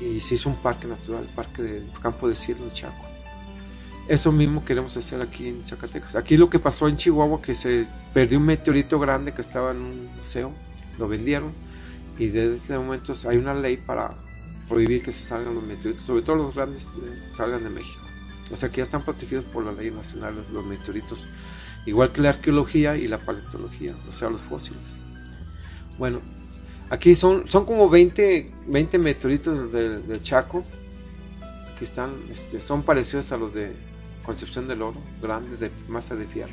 y se hizo un parque natural, el Parque del Campo de Cielo de Chaco. Eso mismo queremos hacer aquí en Zacatecas. Aquí lo que pasó en Chihuahua, que se perdió un meteorito grande que estaba en un museo, lo vendieron y desde ese momento hay una ley para prohibir que se salgan los meteoritos, sobre todo los grandes eh, salgan de México. O sea que ya están protegidos por la ley nacional los meteoritos, igual que la arqueología y la paleontología, o sea los fósiles. Bueno, aquí son, son como 20, 20 meteoritos del Chaco que están, este, son parecidos a los de Concepción del Oro, grandes de masa de fierro.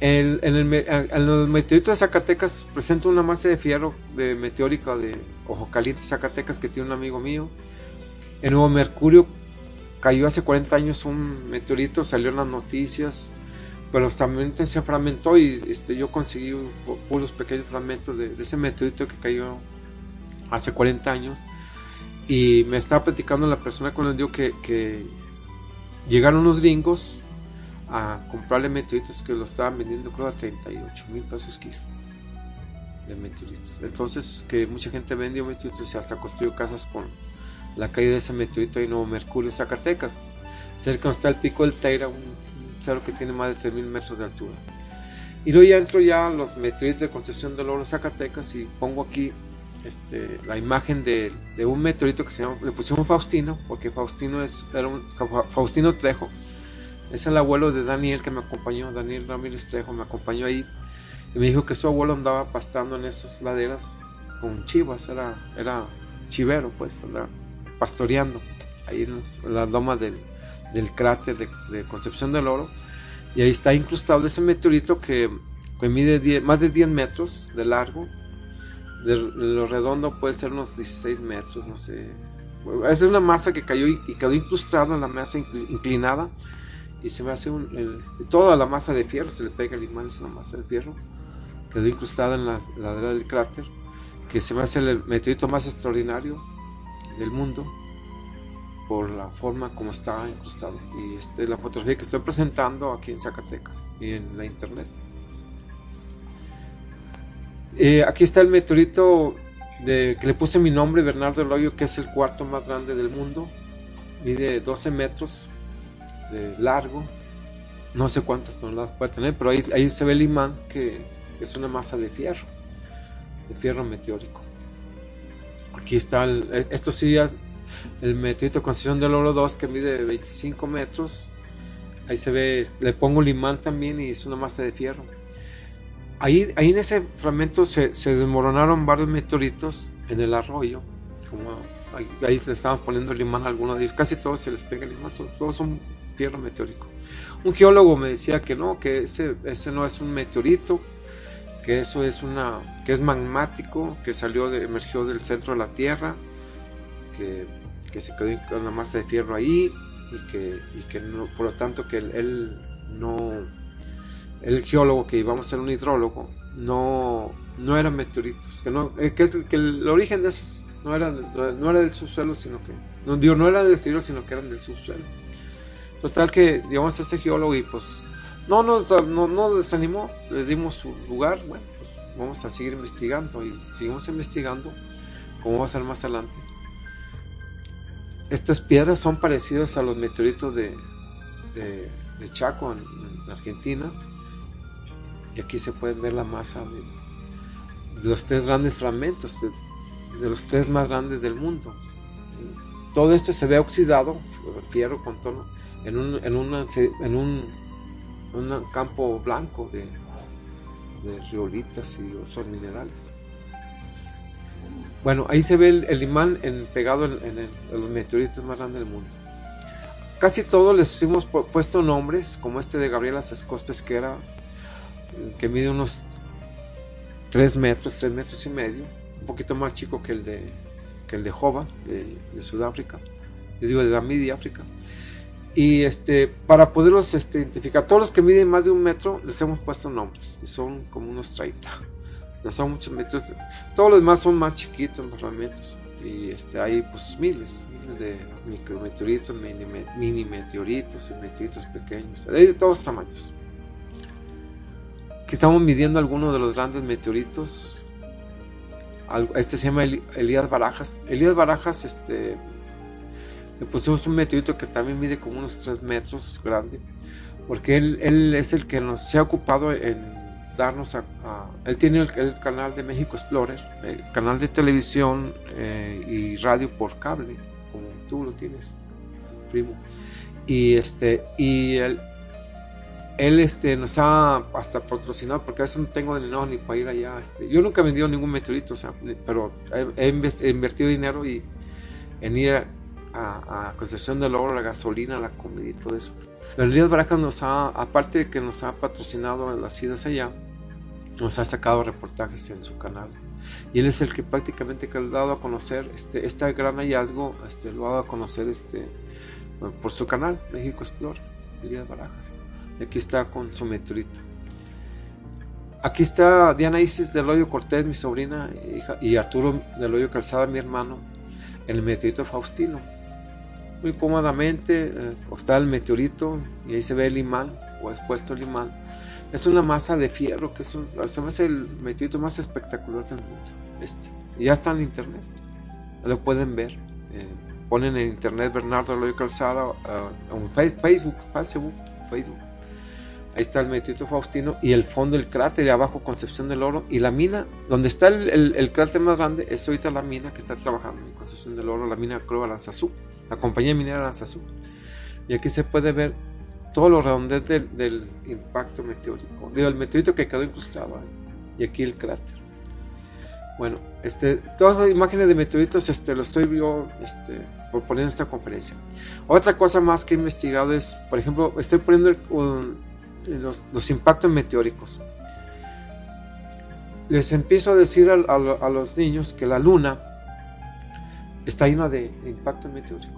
En, el, en los meteoritos de Zacatecas presenta una masa de fierro de meteórica de Ojo Caliente Zacatecas que tiene un amigo mío. En Nuevo Mercurio cayó hace 40 años un meteorito, salió en las noticias, pero también se fragmentó y este, yo conseguí pu- puros pequeños fragmentos de, ese meteorito que cayó hace 40 años. Y me estaba platicando la persona con el dio que, llegaron unos gringos a comprarle meteoritos que lo estaban vendiendo creo a 38 mil pesos kilo de meteoritos. Entonces que mucha gente vendió meteoritos y hasta construyó casas con la caída de ese meteorito en Nuevo Mercurio, Zacatecas. Cerca donde está el pico del Teira, un, cerro que tiene más de 3 mil metros de altura. Y luego ya entro ya a los meteoritos de Concepción del Oro, Zacatecas y pongo aquí este, la imagen de, de un meteorito que se llama, le pusimos Faustino, porque Faustino es, era un, Faustino Trejo, es el abuelo de Daniel que me acompañó, Daniel Ramírez Trejo me acompañó ahí y me dijo que su abuelo andaba pastando en esas laderas con chivas, era, era chivero pues, andaba pastoreando ahí en, los- en las lomas del, del cráter de, Concepción del Oro y ahí está incrustado ese meteorito que, mide 10 más de 10 metros de largo, de lo redondo puede ser unos 16 metros, no sé. Es una masa que cayó y, quedó incrustada en la masa incl- inclinada y se me hace un, toda la masa de fierro, se le pega el imán, es una masa de fierro, quedó incrustada en la ladera del cráter, que se me hace el meteorito más extraordinario del mundo por la forma como está incrustado y este la fotografía que estoy presentando aquí en Zacatecas y en la internet. Eh, aquí está el meteorito de, que le puse mi nombre Bernardo del Hoyo que es el cuarto más grande del mundo. Mide 12 metros de largo. No sé cuántas toneladas puede tener pero ahí, se ve el imán que es una masa de fierro de fierro meteórico. Aquí está el, e- esto sí el meteorito Concepción del Oro 2 que mide 25 metros ahí se ve le pongo el imán también y es una masa de fierro. Ahí, ahí en ese fragmento se, se desmoronaron varios meteoritos en el arroyo como ahí, le estaban poniendo el imán a algunos casi todos se les pega el imán todos son fierro meteórico. Un geólogo me decía que no que ese, ese no es un meteorito que eso es una que es magmático que salió de, emergió del centro de la tierra que, que se quedó con la masa de fierro ahí y que, y que no, por lo tanto que él, él no el geólogo que íbamos a ser un hidrólogo no no eran meteoritos que no eh, que, es, que el origen de esos no era no era del subsuelo sino que no digo no eran del exterior sino que eran del subsuelo. Total que a ese geólogo y pues no nos no, no desanimó le dimos su lugar bueno pues vamos a seguir investigando y seguimos investigando como va a ser más adelante estas piedras son parecidas a los meteoritos de, de, de Chaco en, en Argentina. Y aquí se pueden ver la masa de, los tres grandes fragmentos de, los tres más grandes del mundo. Todo esto se ve oxidado fierro con tono en un en, una, en un, un campo blanco de, de riolitas y otros minerales bueno, ahí se ve el, imán en- pegado en, el- los meteoritos más grandes del mundo. Casi todos les hemos pu- puesto nombres, como este de Gabriela Sescos Pesquera, que mide unos 3 metros, 3 metros y medio, un poquito más chico que el de, que el de Jova, de, de Sudáfrica, les digo de Namibia, África. Y este, para poderlos este, identificar, todos los que miden más de un metro les hemos puesto nombres, y son como unos 30. Son muchos metros. Todos los demás son más chiquitos, más fragmentos. y este, hay pues miles, miles de micrometeoritos, mini, mini meteoritos y meteoritos pequeños, hay de todos tamaños. Aquí estamos midiendo algunos de los grandes meteoritos. Este se llama Elías Barajas. Elías Barajas, este, le pusimos un meteorito que también mide como unos 3 metros grande, porque él, él es el que nos se ha ocupado en darnos a, él tiene el, canal de México Explorer, el canal de televisión eh, y radio por cable, como tú lo tienes, primo. Y este y él, él este nos ha hasta patrocinado porque a veces no tengo dinero ni para ir allá. Este, yo nunca he vendido ningún meteorito, o sea, pero he, invertido dinero y en ir a, a, Concepción del Oro, la gasolina, la comida y todo eso. Pero Elías Barajas nos ha, aparte de que nos ha patrocinado las idas allá, nos ha sacado reportajes en su canal. Y él es el que prácticamente que ha dado a conocer este, este gran hallazgo, este, lo ha dado a conocer este, por su canal, México Explore, Elías Barajas. Y aquí está con su meteorito. Aquí está Diana Isis del Hoyo Cortés, mi sobrina, hija, y Arturo del Hoyo Calzada, mi hermano, el meteorito Faustino. Muy cómodamente eh, está el meteorito y ahí se ve el imán, o expuesto el imán es una masa de fierro que es un, se el meteorito más espectacular del mundo. Este. Ya está en internet. Lo pueden ver. Eh, ponen en internet Bernardo Eloy Calzada, uh, Facebook, Facebook, Facebook. Ahí está el meteorito Faustino y el fondo del cráter y abajo Concepción del Oro. Y la mina, donde está el, cráter más grande, es ahorita la mina que está trabajando en Concepción del Oro, la mina Crova Lanzazú, la compañía minera Lanzazú. Y aquí se puede ver todos los redondeos del, impacto meteórico, del meteorito que quedó incrustado y aquí el cráter. Bueno, este, todas las imágenes de meteoritos este, lo estoy yo este, por en esta conferencia. Otra cosa más que he investigado es, por ejemplo, estoy poniendo los, impactos meteóricos. Les empiezo a decir a, a los niños que la luna está llena de impactos meteóricos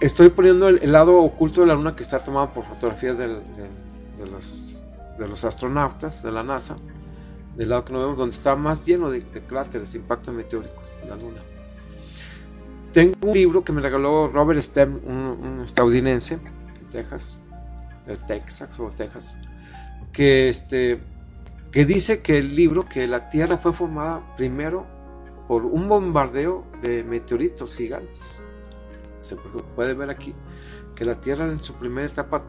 estoy poniendo el, lado oculto de la luna que está tomado por fotografías de, los, astronautas de la NASA, del lado que no vemos, donde está más lleno de, cráteres, de impactos meteóricos la luna. Tengo un libro que me regaló Robert Stem, un, estadounidense, de Texas, de Texas o Texas, este, que dice que el libro, que la Tierra fue formada primero por un bombardeo de meteoritos gigantes se puede ver aquí que la Tierra en su primera etapa,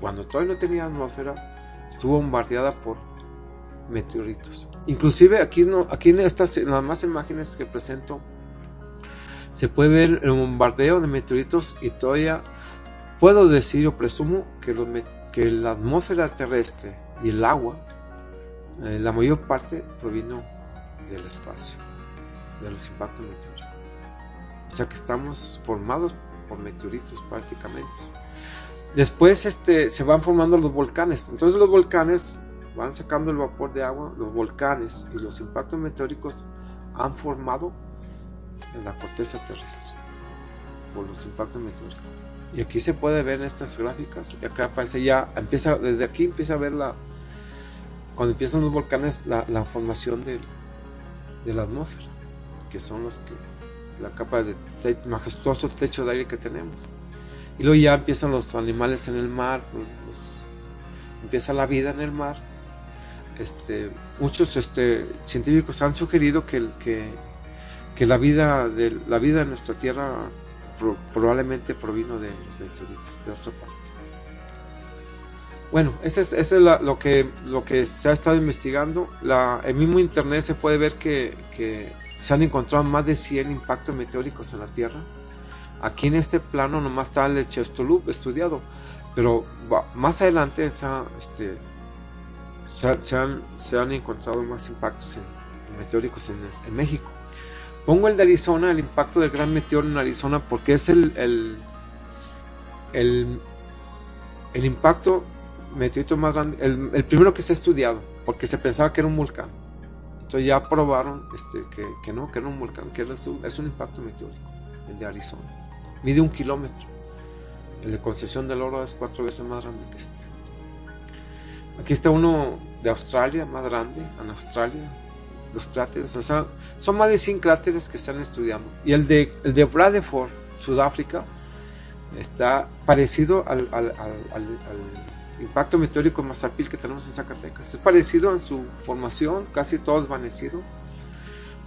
cuando todavía no tenía atmósfera, estuvo bombardeada por meteoritos. Inclusive aquí, no, aquí en estas las más imágenes que presento se puede ver el bombardeo de meteoritos y todavía puedo decir o presumo que, los, la atmósfera terrestre y el agua, eh, la mayor parte provino del espacio, de los impactos meteóricos. O sea que estamos formados por meteoritos prácticamente. Después este, se van formando los volcanes. Entonces los volcanes van sacando el vapor de agua. Los volcanes y los impactos meteóricos han formado en la corteza terrestre por los impactos meteóricos. Y aquí se puede ver en estas gráficas. Y acá aparece ya, empieza, desde aquí empieza a ver la, cuando empiezan los volcanes, la, formación de, de la atmósfera, que son los que la capa de majestuoso techo de aire que tenemos. Y luego ya empiezan los animales en el mar, empieza la vida en el mar. Este, muchos este, científicos han sugerido que, que, la, vida la vida en nuestra Tierra probablemente provino de los meteoritos, de otra parte. Bueno, eso es, lo, que, se ha estado investigando. La, el mismo Internet se puede ver que se han encontrado más de 100 impactos meteóricos en la Tierra. Aquí en este plano nomás está el Chestolub estudiado, pero más adelante se, este, se, han, encontrado más impactos meteóricos en, México. Pongo el de Arizona, el impacto del gran meteoro en Arizona, porque es el, el impacto meteorito más grande, el, el primero que se ha estudiado, porque se pensaba que era un volcán. Entonces ya probaron este, que, no, que era un volcán, que es un, impacto meteórico, el de Arizona. Mide un kilómetro. El de Concesión del Oro es cuatro veces más grande que este. Aquí está uno de Australia, más grande, en Australia, los cráteres. O sea, son más de 100 cráteres que están estudiando. Y el de, el de Bradford, Sudáfrica, está parecido al impacto meteórico en Mazapil que tenemos en Zacatecas. Es parecido en su formación, casi todo desvanecido.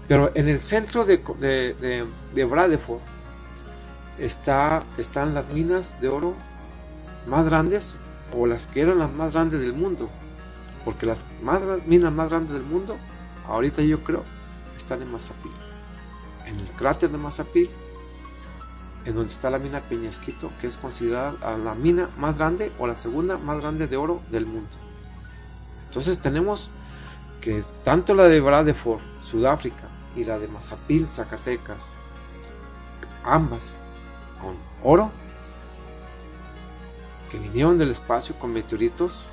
Pero en el centro de, de, de, Bradford está, están las minas de oro más grandes o las que eran las más grandes del mundo. Porque las más, minas más grandes del mundo, ahorita yo creo, están en Mazapil. En el cráter de Mazapil, en donde está la mina Peñasquito, que es considerada la mina más grande o la segunda más grande de oro del mundo. Entonces tenemos que tanto la de Bradford, Sudáfrica, y la de Mazapil, Zacatecas, ambas con oro, que vinieron del espacio con meteoritos,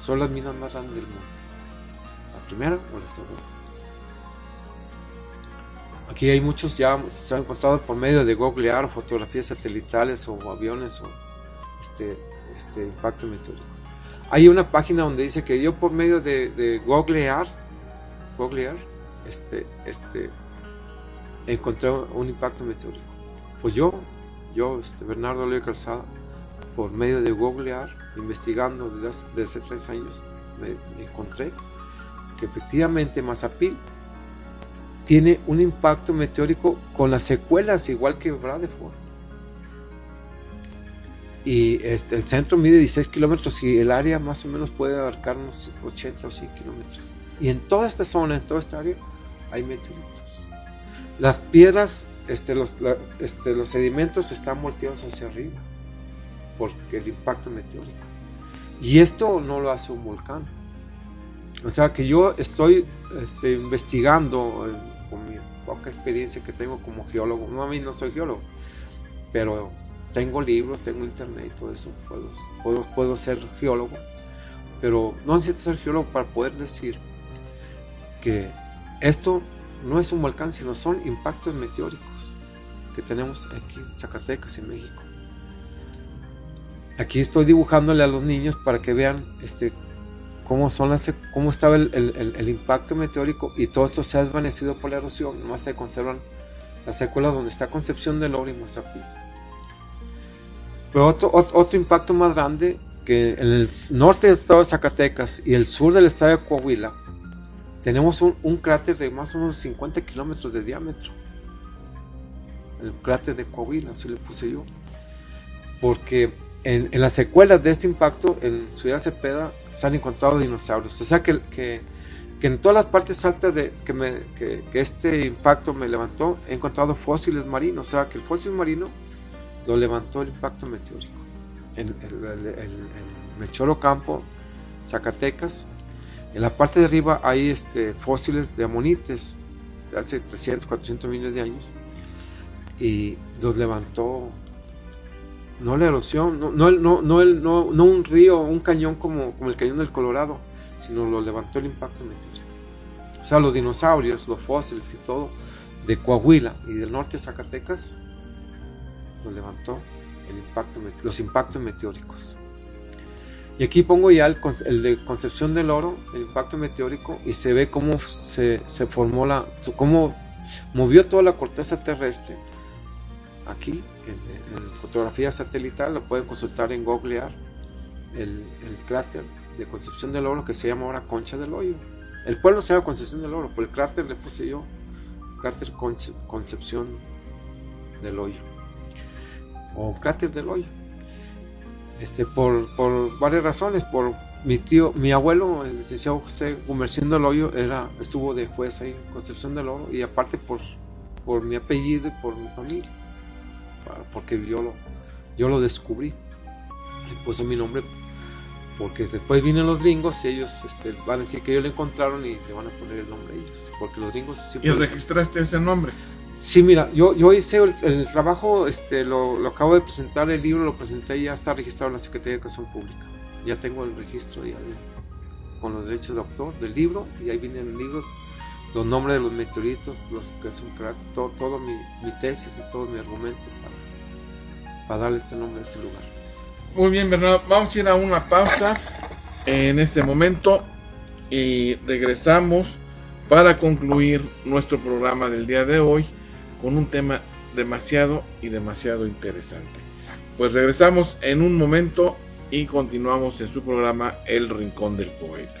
son las minas más grandes del mundo. La primera o la segunda. Aquí hay muchos ya se han encontrado por medio de googlear fotografías satelitales o aviones o este, este impacto meteórico. Hay una página donde dice que yo por medio de, de googlear, googlear este, este, encontré un impacto meteórico. Pues yo, yo, este, Bernardo Leo Calzada, por medio de googlear, investigando desde hace, tres años, me, encontré que efectivamente Mazapil tiene un impacto meteórico con las secuelas igual que Bradford. Y este, el centro mide 16 kilómetros y el área más o menos puede abarcar unos 80 o 100 kilómetros. Y en toda esta zona, en toda esta área, hay meteoritos. Las piedras, este, los, este, los sedimentos están volteados hacia arriba porque el impacto meteórico. Y esto no lo hace un volcán. O sea que yo estoy este, investigando con mi poca experiencia que tengo como geólogo. No, a mí no soy geólogo, pero tengo libros, tengo internet y todo eso. Puedo, puedo, puedo ser geólogo, pero no necesito ser geólogo para poder decir que esto no es un volcán, sino son impactos meteóricos que tenemos aquí en Zacatecas, en México. Aquí estoy dibujándole a los niños para que vean este, cómo, son las, cómo estaba el, el, impacto meteórico y todo esto se ha desvanecido por la erosión, nomás se conservan las secuelas donde está Concepción del Oro y Mazapil. Pero otro, otro, otro, impacto más grande que en el norte del estado de Zacatecas y el sur del estado de Coahuila tenemos un, un cráter de más o menos 50 kilómetros de diámetro. El cráter de Coahuila, así le puse yo. Porque en, en, las secuelas de este impacto en Ciudad Cepeda se han encontrado dinosaurios. O sea que, que, que en todas las partes altas de, que, me, que, que, este impacto me levantó, he encontrado fósiles marinos. O sea que el fósil marino lo levantó el impacto meteórico. En, en, en, en Mechoro Campo, Zacatecas, en la parte de arriba hay este, fósiles de amonites de hace 300, 400 millones de años y los levantó no la erosión, no, no, no, no, el, no, un río, un cañón como, como el cañón del Colorado, sino lo levantó el impacto meteórico. O sea, los dinosaurios, los fósiles y todo de Coahuila y del norte de Zacatecas, los levantó el impacto, los impactos meteóricos. Y aquí pongo ya el, el, de Concepción del Oro, el impacto meteórico, y se ve cómo se, se formó la, cómo movió toda la corteza terrestre aquí en, en, fotografía satelital, lo pueden consultar en Googlear el, el cráter de Concepción del Oro que se llama ahora Concha del Hoyo. El pueblo se llama Concepción del Oro, pero el cráter le puse yo cráter Conce, Concepción del Hoyo o cráter del Hoyo. Este, por, por varias razones, por mi tío, mi abuelo, el licenciado José Gumercién del Hoyo, era, estuvo de juez ahí en Concepción del Oro y aparte por, por mi apellido y por mi familia porque yo lo, yo lo descubrí. Y puse mi nombre porque después vienen los gringos y ellos este, van a decir que ellos lo encontraron y le van a poner el nombre a ellos. Porque los gringos ¿Y registraste ese nombre? Sí, mira, yo, yo hice el, el trabajo, este, lo, lo, acabo de presentar, el libro lo presenté y ya está registrado en la Secretaría de Educación Pública. Ya tengo el registro ya de, con los derechos de autor del libro y ahí viene el libro, los nombres de los meteoritos, los que cráter, todo, todo mi, mi tesis y todo mi argumento para, darle este nombre a este lugar. Muy bien, Bernardo. Vamos a ir a una pausa en este momento y regresamos para concluir nuestro programa del día de hoy con un tema demasiado y demasiado interesante. Pues regresamos en un momento y continuamos en su programa El Rincón del Poeta.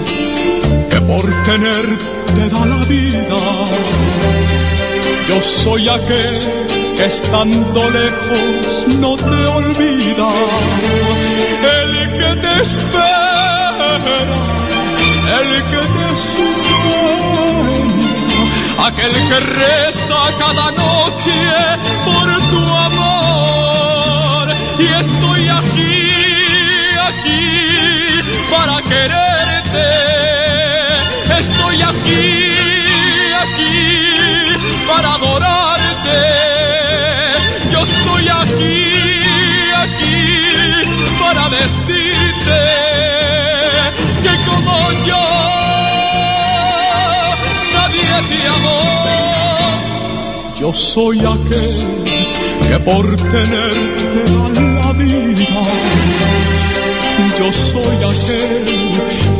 que por tenerte da la vida. Yo soy aquel que estando lejos no te olvida. El que te espera, el que te sueña, aquel que reza cada noche por tu amor. Y estoy aquí, aquí para quererte. Estoy aquí, aquí para adorarte. Yo estoy aquí, aquí para decirte que como yo nadie te amó. Yo soy aquel que por tenerte da la vida. Yo soy aquel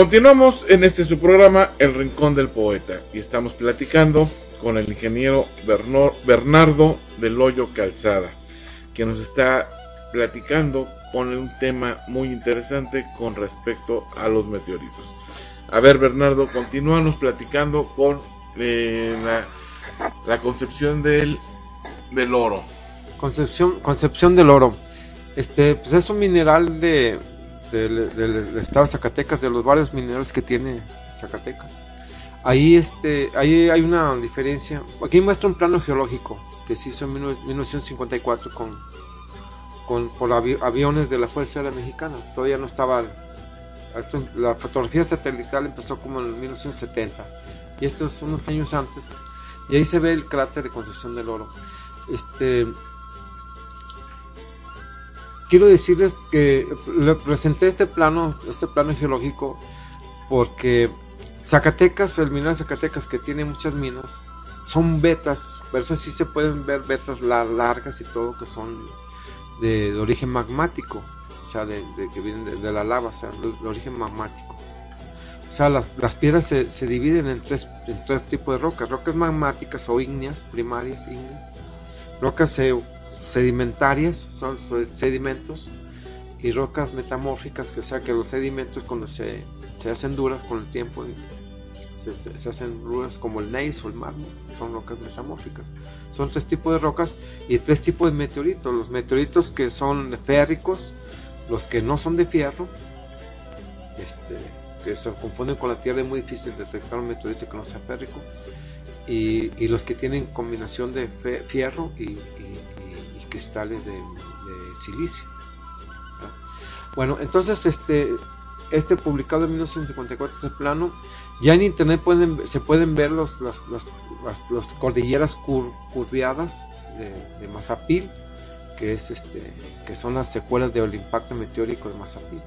Continuamos en este su programa El Rincón del Poeta y estamos platicando con el ingeniero Bernardo del Hoyo Calzada, que nos está platicando con un tema muy interesante con respecto a los meteoritos. A ver, Bernardo, continúanos platicando con eh, la, la concepción del, del oro. Concepción, Concepción del Oro. Este, pues es un mineral de, del, estado de Zacatecas, de los varios minerales que tiene Zacatecas. Ahí, este, ahí hay una diferencia. Aquí muestra un plano geológico que se hizo en 19- 1954 con, con por avi- aviones de la Fuerza Aérea Mexicana. Todavía no estaba. esto- la fotografía satelital empezó como en 1970 y esto es unos años antes. Y ahí se ve el cráter de Concepción del Oro. Este, quiero decirles que le presenté este plano, este plano geológico, porque Zacatecas, el mineral de Zacatecas que tiene muchas minas, son vetas, por eso sí se pueden ver vetas la- largas y todo que son de, origen magmático, o sea, de, que vienen de, la lava, o sea, de, origen magmático. O sea, las, piedras se, dividen en tres, en tres tipos de rocas, rocas magmáticas o ígneas, primarias ígneas, rocas sedimentarias, son so- sedimentos, y rocas metamórficas, que sea que los sedimentos cuando se, se hacen duras con el tiempo, se, se- hacen duras como el gneiss o el mármol, son rocas metamórficas. Son tres tipos de rocas y tres tipos de meteoritos. Los meteoritos que son férricos, los que no son de fierro, este, que se confunden con la Tierra, es muy difícil detectar un meteorito que no sea férrico. Y, y los que tienen combinación de fe- fierro y cristales de, silicio. Bueno, entonces este este publicado en 1954 ese plano. Ya en internet se pueden ver los, las, las, las, cordilleras cur, curviadas de, Mazapil, que, es este, que son las secuelas del impacto meteórico de Mazapil.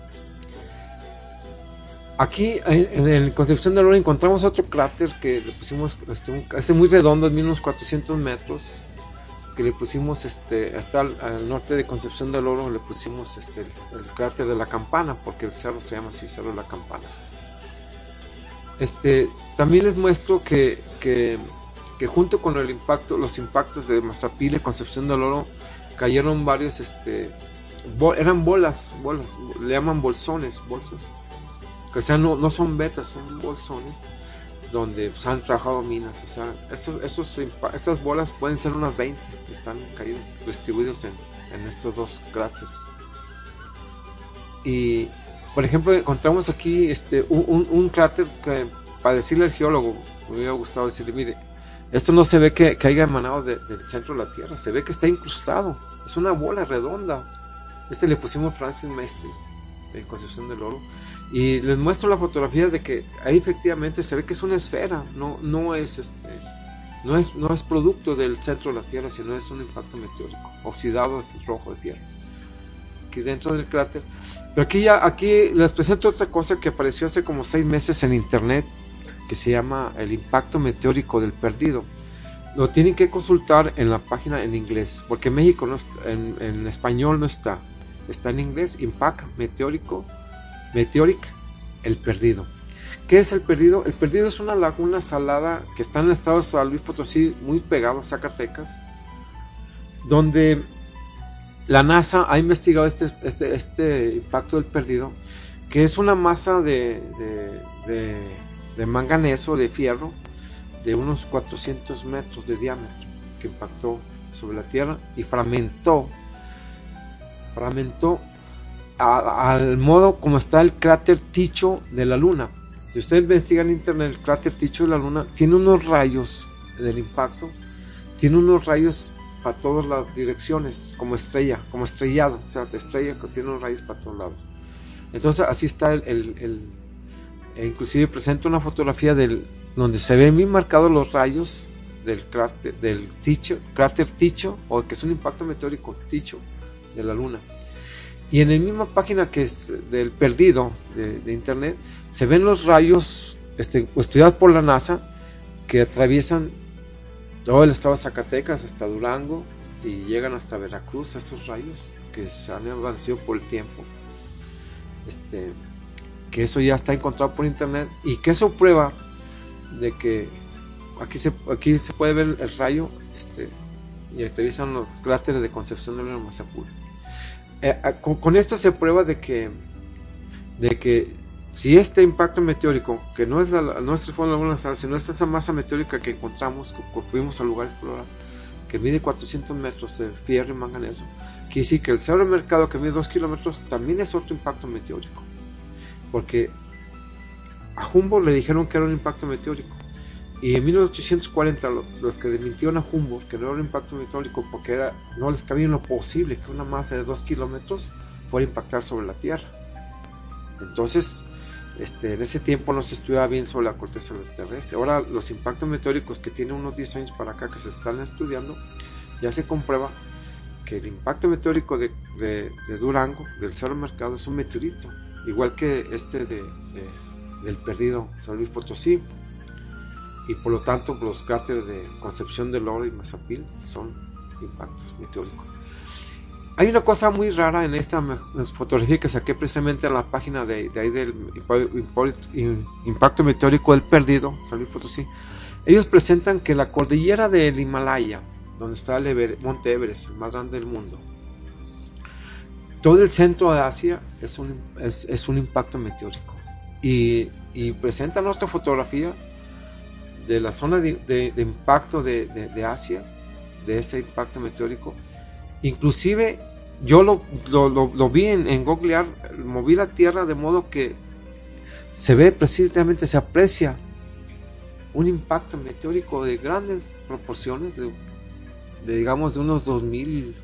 Aquí en, en Concepción del Oro encontramos otro cráter que le pusimos este muy redondo, de unos 400 metros, que le pusimos este hasta al, norte de Concepción del Oro le pusimos este el, cráter de la campana porque el cerro se llama así cerro de la campana. Este también les muestro que, que, que junto con el impacto los impactos de Mazapil y Concepción del Oro cayeron varios este eran bolas bolas le llaman bolsones bolsas que o no, no son betas son bolsones donde pues, han trabajado minas. O sea, estos, estos, estas bolas pueden ser unas 20 que están caídas, distribuidos en, en, estos dos cráteres. Y, por ejemplo, encontramos aquí este, un, un, cráter que, para decirle al geólogo, me hubiera gustado decirle, mire, esto no se ve que, que haya emanado de, del centro de la Tierra, se ve que está incrustado, es una bola redonda. Este le pusimos Francis Mestres, en Concepción del Oro, y les muestro la fotografía de que ahí efectivamente se ve que es una esfera no no es este no es no es producto del centro de la tierra sino es un impacto meteórico oxidado rojo de tierra aquí dentro del cráter. Pero aquí ya aquí les presento otra cosa que apareció hace como seis meses en internet que se llama el impacto meteórico del perdido. Lo tienen que consultar en la página en inglés porque en México no está, en, en español no está está en inglés impact meteórico Meteoric, el perdido. ¿Qué es el perdido? El perdido es una laguna salada que está en el estado de San Luis Potosí, muy pegado a Zacatecas, donde la NASA ha investigado este, este, este impacto del perdido, que es una masa de, de, de, de manganeso, de fierro, de unos 400 metros de diámetro, que impactó sobre la Tierra y fragmentó, fragmentó al modo como está el cráter Ticho de la Luna. Si usted investiga en internet el cráter Ticho de la Luna, tiene unos rayos del impacto, tiene unos rayos para todas las direcciones, como estrella, como estrellado, o sea, estrella que tiene unos rayos para todos lados. Entonces así está el, el, e inclusive presenta una fotografía del donde se ven bien marcados los rayos del cráter del Ticho, cráter Ticho o que es un impacto meteórico Ticho de la Luna. Y en la misma página que es del perdido de, internet, se ven los rayos este, estudiados por la NASA que atraviesan todo el estado de Zacatecas hasta Durango y llegan hasta Veracruz estos rayos que se han avanzado por el tiempo. Este, que eso ya está encontrado por internet y que eso prueba de que aquí se, aquí se puede ver el rayo este, y atraviesan los cráteres de Concepción de Mazapul eh, con, con, esto se prueba de que de que si este impacto meteórico que no es la, no fondo de la luna sino es esa masa meteórica que encontramos que fuimos al lugar explorar que mide 400 metros de fierro y manganeso quiere decir que el cerro mercado que mide 2 kilómetros también es otro impacto meteórico. Porque a Humboldt le dijeron que era un impacto meteórico y en 1840 los que desmintieron a Humboldt que no era un impacto meteórico porque era, no les cabía en lo posible que una masa de 2 kilómetros fuera a impactar sobre la Tierra. Entonces, este, en ese tiempo no se estudiaba bien sobre la corteza terrestre. Ahora los impactos meteóricos que tienen unos 10 años para acá que se están estudiando, ya se comprueba que el impacto meteórico de Durango, del Cerro Mercado, es un meteorito, igual que este de, del perdido San Luis Potosí y por lo tanto los cráteres de Concepción del Oro y Mazapil son impactos meteóricos. Hay una cosa muy rara en esta fotografía que saqué precisamente en la página de, de ahí del impacto meteórico del perdido, San Luis Potosí. Ellos presentan que la cordillera del Himalaya, donde está el Ever, Monte Everest, el más grande del mundo, todo el centro de Asia es un, es, es un impacto meteórico. Y, y presentan otra fotografía de la zona de, impacto de, de, Asia, de ese impacto meteórico. Inclusive yo lo, lo, lo, vi en, en Google Earth, moví la Tierra de modo que se ve precisamente, se aprecia un impacto meteórico de grandes proporciones, de, de digamos de unos 2000,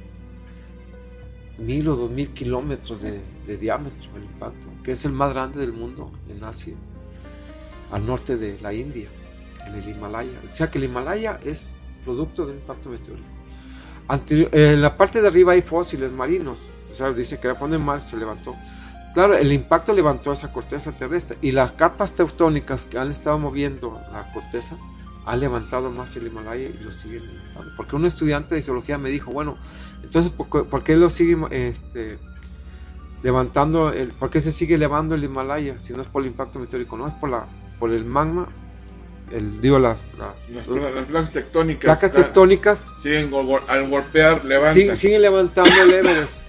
mil o dos mil kilómetros de, de diámetro el impacto, que es el más grande del mundo en Asia, al norte de la India, en el Himalaya. O sea que el Himalaya es producto de un impacto meteórico. Anterior- en la parte de arriba hay fósiles marinos, o sea, dice que cuando el mar se levantó. Claro, el impacto levantó esa corteza terrestre y las capas tectónicas que han estado moviendo la corteza han levantado más el Himalaya y lo siguen levantando. Porque un estudiante de geología me dijo, bueno, entonces, ¿por qué, lo sigue este, levantando? El, ¿Por qué se sigue elevando el Himalaya si no es por el impacto meteórico? No es la, por el magma, el, digo, las, la- Las, pla- las placas tectónicas placas están- tectónicas siguen al golpear, levantan. Sí, siguen levantando el Everest.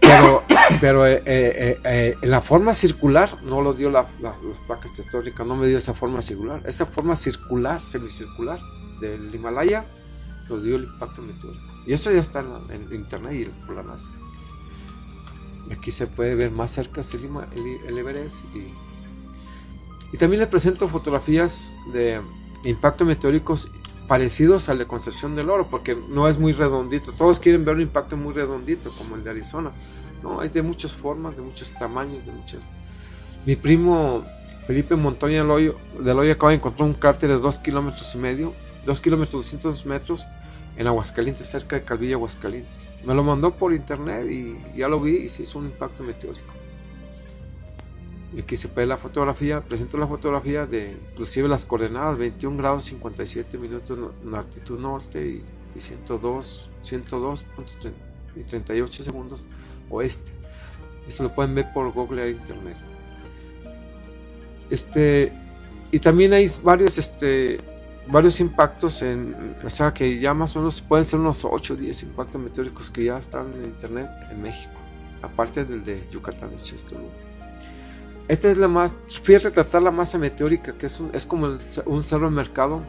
Pero, pero eh, eh, eh, en la forma circular no lo dio la, la- las placas tectónicas, no me dio esa forma circular. Esa forma circular, semicircular del Himalaya, lo dio el impacto meteórico. Y eso ya está en, en internet y por la NASA. Aquí se puede ver más cerca el, Hima- el- el Everest. Y, y también les presento fotografías de impactos meteóricos parecidos al de Concepción del Oro, porque no es muy redondito. Todos quieren ver un impacto muy redondito, como el de Arizona. No, hay de muchas formas, de muchos tamaños, de muchas. Mi primo Felipe Montoya del Hoyo, acaba de encontrar un cráter de 2 kilómetros y medio, 2 kilómetros 200 metros en Aguascalientes, cerca de Calvilla, Aguascalientes. Me lo mandó por internet y ya lo vi y se hizo un impacto meteórico. Aquí se ve la fotografía, presento la fotografía de inclusive las coordenadas 21 grados 57 minutos latitud norte y, y 102 102.38 y 38 segundos oeste. Esto lo pueden ver por Google a internet. Este y también hay varios este varios impactos en o sea que ya más o menos pueden ser unos 8 o 10 impactos meteóricos que ya están en internet en México, aparte del de Yucatán y Chistolú. Esta es la más, fui a retratar la masa meteórica, que es, un- es como un cerro mercado,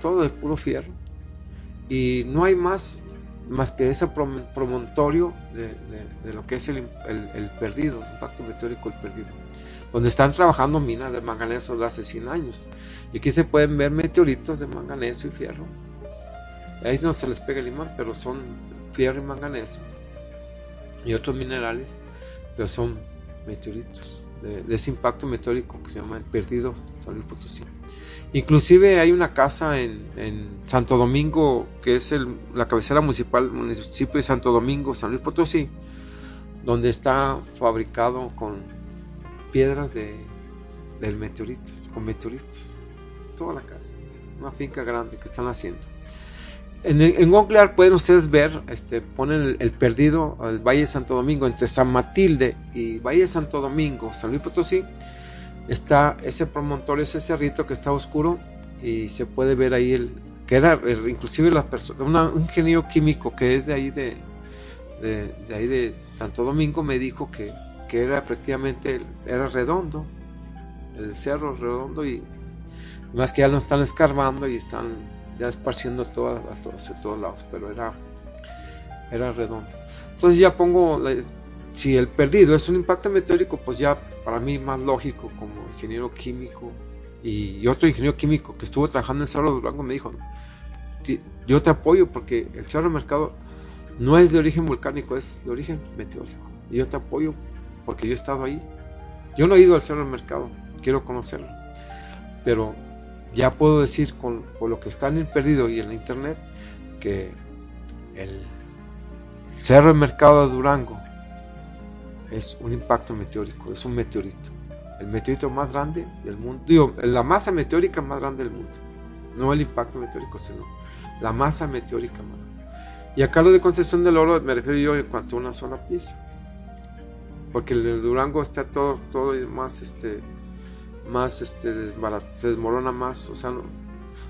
todo de puro fierro. Y no hay más, más que ese prom- promontorio de, de- lo que es el- el perdido, el impacto meteórico, el perdido. Donde están trabajando minas de manganeso desde hace 100 años. Y aquí se pueden ver meteoritos de manganeso y fierro. Ahí no se les pega el imán, pero son fierro y manganeso. Y otros minerales, pero son meteoritos de, ese impacto meteórico que se llama el Perdido San Luis Potosí. Inclusive hay una casa en, en Santo Domingo, que es el- la cabecera municipal, municipio de Santo Domingo, San Luis Potosí, donde está fabricado con piedras de, del meteoritos, con meteoritos. Toda la casa, una finca grande que están haciendo. En, en pueden ustedes ver, este, ponen el, perdido al Valle de Santo Domingo, entre San Matilde y Valle de Santo Domingo, San Luis Potosí, está ese promontorio, ese cerrito que está oscuro y se puede ver ahí el que era el- inclusive la persona, una- un ingeniero químico que es de ahí de, de, de ahí de Santo Domingo me dijo que, que era prácticamente era redondo, el cerro redondo y más que ya lo están escarbando y están ya esparciendo a todos, hacia todos lados, pero era, era redondo. Entonces ya pongo, la- si el perdido es un impacto meteórico, pues ya para mí más lógico como ingeniero químico y, otro ingeniero químico que estuvo trabajando en Cerro Durango me dijo, "Ti- yo te apoyo porque el Cerro Mercado no es de origen volcánico, es de origen meteórico. Y yo te apoyo porque yo he estado ahí. Yo no he ido al Cerro Mercado, quiero conocerlo. Pero ya puedo decir con, lo que está en perdido y en la internet que el Cerro del Mercado de Durango es un impacto meteórico, es un meteorito. El meteorito más grande del mundo, digo, la masa meteórica más grande del mundo. No el impacto meteórico, sino la masa meteórica más grande. Y acá lo de Concepción del Oro me refiero yo en cuanto a una sola pieza. Porque el de Durango está todo, todo más este más este se desmorona más, o sea, no,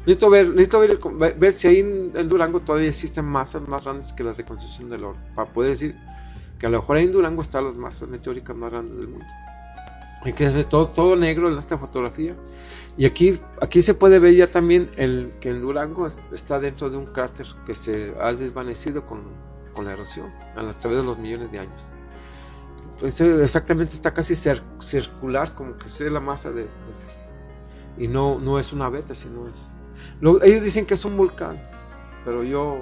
necesito ver, necesito ver, ver, si ahí en, Durango todavía existen masas más grandes que las de Concepción del Oro, para poder decir que a lo mejor ahí en Durango están las masas meteóricas más grandes del mundo. Y que es todo, todo negro en esta fotografía. Y aquí, aquí se puede ver ya también el, que en Durango es- está dentro de un cráter que se ha desvanecido con, con la erosión a través de los millones de años. Exactamente está casi circular, como que sea la masa de, y no, no es una beta, sino es. Lo- ellos dicen que es un volcán, pero yo,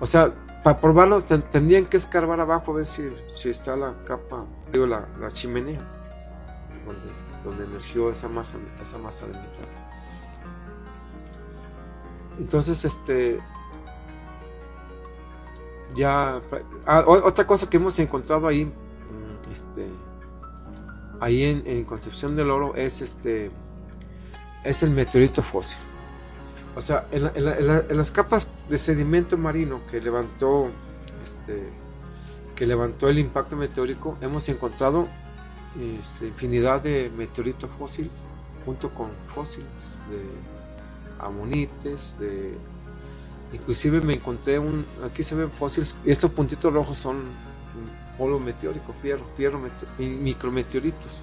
o sea, para probarlo ten- tendrían que escarbar abajo a ver si, si está la capa, digo, la, la chimenea, donde, donde emergió esa masa, esa masa de metal. Entonces, este, ya, ah, otra cosa que hemos encontrado ahí, este, ahí en, Concepción del Oro es este, es el meteorito fósil. O sea, en, la- en la- la- en las capas de sedimento marino que levantó, este, que levantó el impacto meteórico, hemos encontrado este, infinidad de meteoritos fósil junto con fósiles de amonites, inclusive me encontré un, aquí se ven fósiles y estos puntitos rojos son polvo meteórico, fierro, fierro mete- mi- micrometeoritos.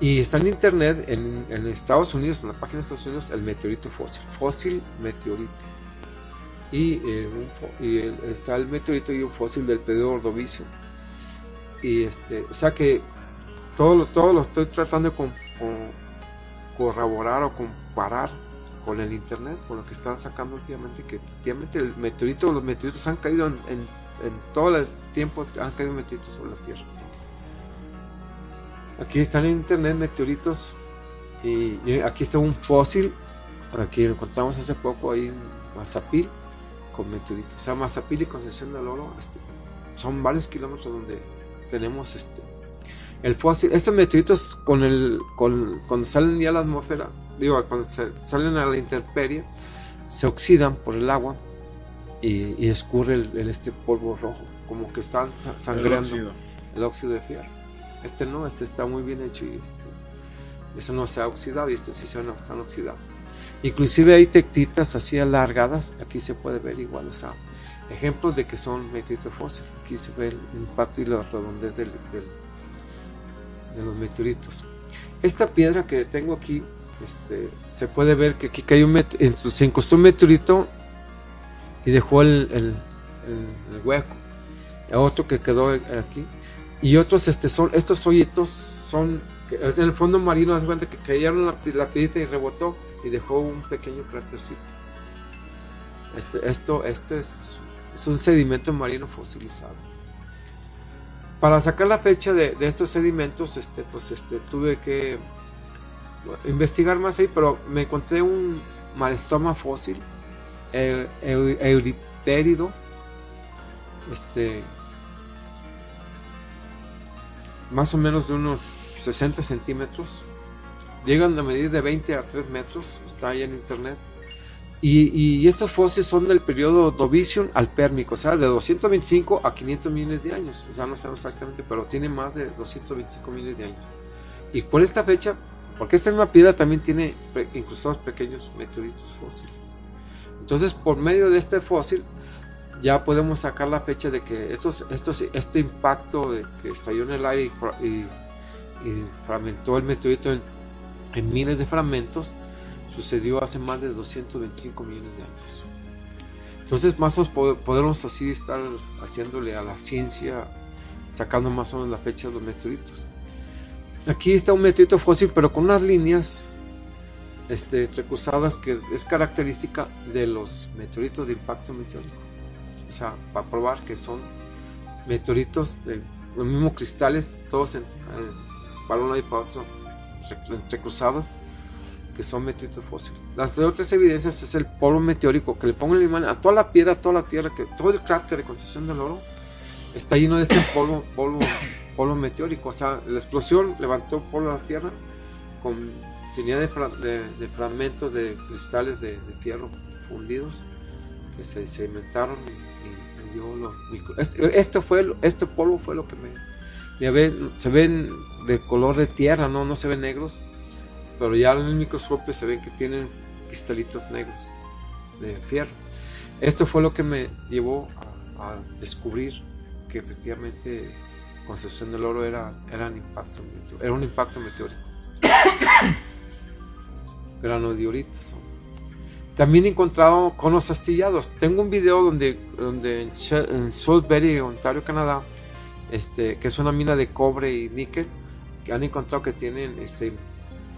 Y está en internet, en, en Estados Unidos, en la página de Estados Unidos, el meteorito fósil, fósil meteorito. Y, eh, está el meteorito y un fósil del periodo ordovicio. Y este, o sea que todo lo, todo lo estoy tratando de con- corroborar o comparar con el internet, con lo que están sacando últimamente, que últimamente el meteorito, los meteoritos han caído en, en, en todo el tiempo, han caído meteoritos sobre la Tierra. Aquí están en internet meteoritos y, aquí está un fósil, aquí lo encontramos hace poco ahí en Mazapil con meteoritos. O sea, Mazapil y Concepción del Oro este, son varios kilómetros donde tenemos este el fósil. Estos meteoritos con el con, cuando salen ya a la atmósfera, digo, cuando se- salen a la intemperie, se oxidan por el agua y, y escurre el, el este polvo rojo, como que están sa- El sangrando óxido. el óxido de fierro. Este no, este está muy bien hecho y este, eso no se ha oxidado y este sí se no están oxidados. Inclusive hay tectitas así alargadas, aquí se puede ver igual, o sea, ejemplos de que son meteoritos fósiles. Aquí se ve el impacto y la redondez del- del- de los meteoritos. Esta piedra que tengo aquí, este, se puede ver que aquí cayó un met- en- se incrustó un meteorito y dejó el, el- hueco. Otro que quedó aquí. Y otros este son estos hoyitos son en el fondo marino haz de cuenta que cayeron la, la piedrita y rebotó y dejó un pequeño crátercito. Este, esto esto es, es un sedimento marino fosilizado. Para sacar la fecha de, de estos sedimentos este pues este tuve que investigar más ahí pero me encontré un marestoma fósil eu- eu- euritérido este más o menos de unos 60 centímetros. Llegan a medir de 20 a 3 metros, está ahí en internet. Y, y estos fósiles son del periodo Dovicium al Pérmico, o sea, de 225 a 500 millones de años. O sea, no sé exactamente, pero tiene más de 225 millones de años. Y por esta fecha, porque esta misma piedra también tiene incrustados pequeños meteoritos fósiles. Entonces, por medio de este fósil, ya podemos sacar la fecha de que estos, estos, este impacto de que estalló en el aire y, fra- y- y fragmentó el meteorito en, en miles de fragmentos sucedió hace más de 225 millones de años. Entonces, más o menos po- podemos así estar haciéndole a la ciencia, sacando más o menos la fecha de los meteoritos. Aquí está un meteorito fósil, pero con unas líneas este, entrecruzadas que es característica de los meteoritos de impacto meteórico o sea, para probar que son meteoritos de los mismos cristales, todos en, en- para un lado y para otro, entrecruzados, que son meteoritos fósiles. Las otras evidencias es el polvo meteórico, que le pongo la imagen a toda la piedra, a toda la tierra, que todo el cráter de Concepción del Oro está lleno de este polvo, polvo, polvo meteórico. O sea, la explosión levantó polvo a la tierra con infinidad de, fra- de- de fragmentos de cristales de, de fierro fundidos que se sedimentaron y, y- y dio los micro- este, este fue lo- este polvo fue lo que me ya ven, se ven de color de tierra no no se ven negros pero ya en el microscopio se ven que tienen cristalitos negros de fierro. Esto fue lo que me llevó a, a descubrir que efectivamente Concepción del Oro era era un impacto era un impacto meteórico granodioritas son también he encontrado conos astillados. Tengo un video donde, donde en, Sudbury, Ontario, Canadá, este, que es una mina de cobre y níquel, que han encontrado que tienen este,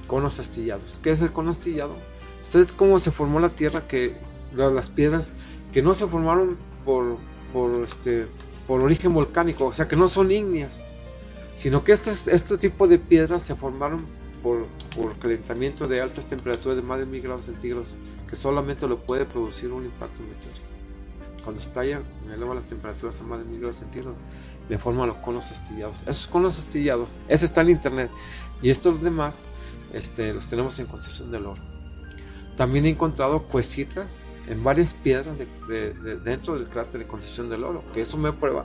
conos astillados. ¿Qué es el cono astillado? Pues es cómo se formó la Tierra, que la- las piedras que no se formaron por por, este, por origen volcánico, o sea que no son ígneas, sino que estos, este tipo de piedras se formaron por, por calentamiento de altas temperaturas de más de mil grados centígrados, que solamente lo puede producir un impacto meteórico. Cuando estalla, eleva las temperaturas a más de mil grados centígrados, le forman los conos astillados. Esos conos astillados, ese está en internet, y estos demás este, los tenemos en Concepción del Oro. También he encontrado cuesitas en varias piedras de, de- de- dentro del cráter de Concepción del Oro, que eso me prueba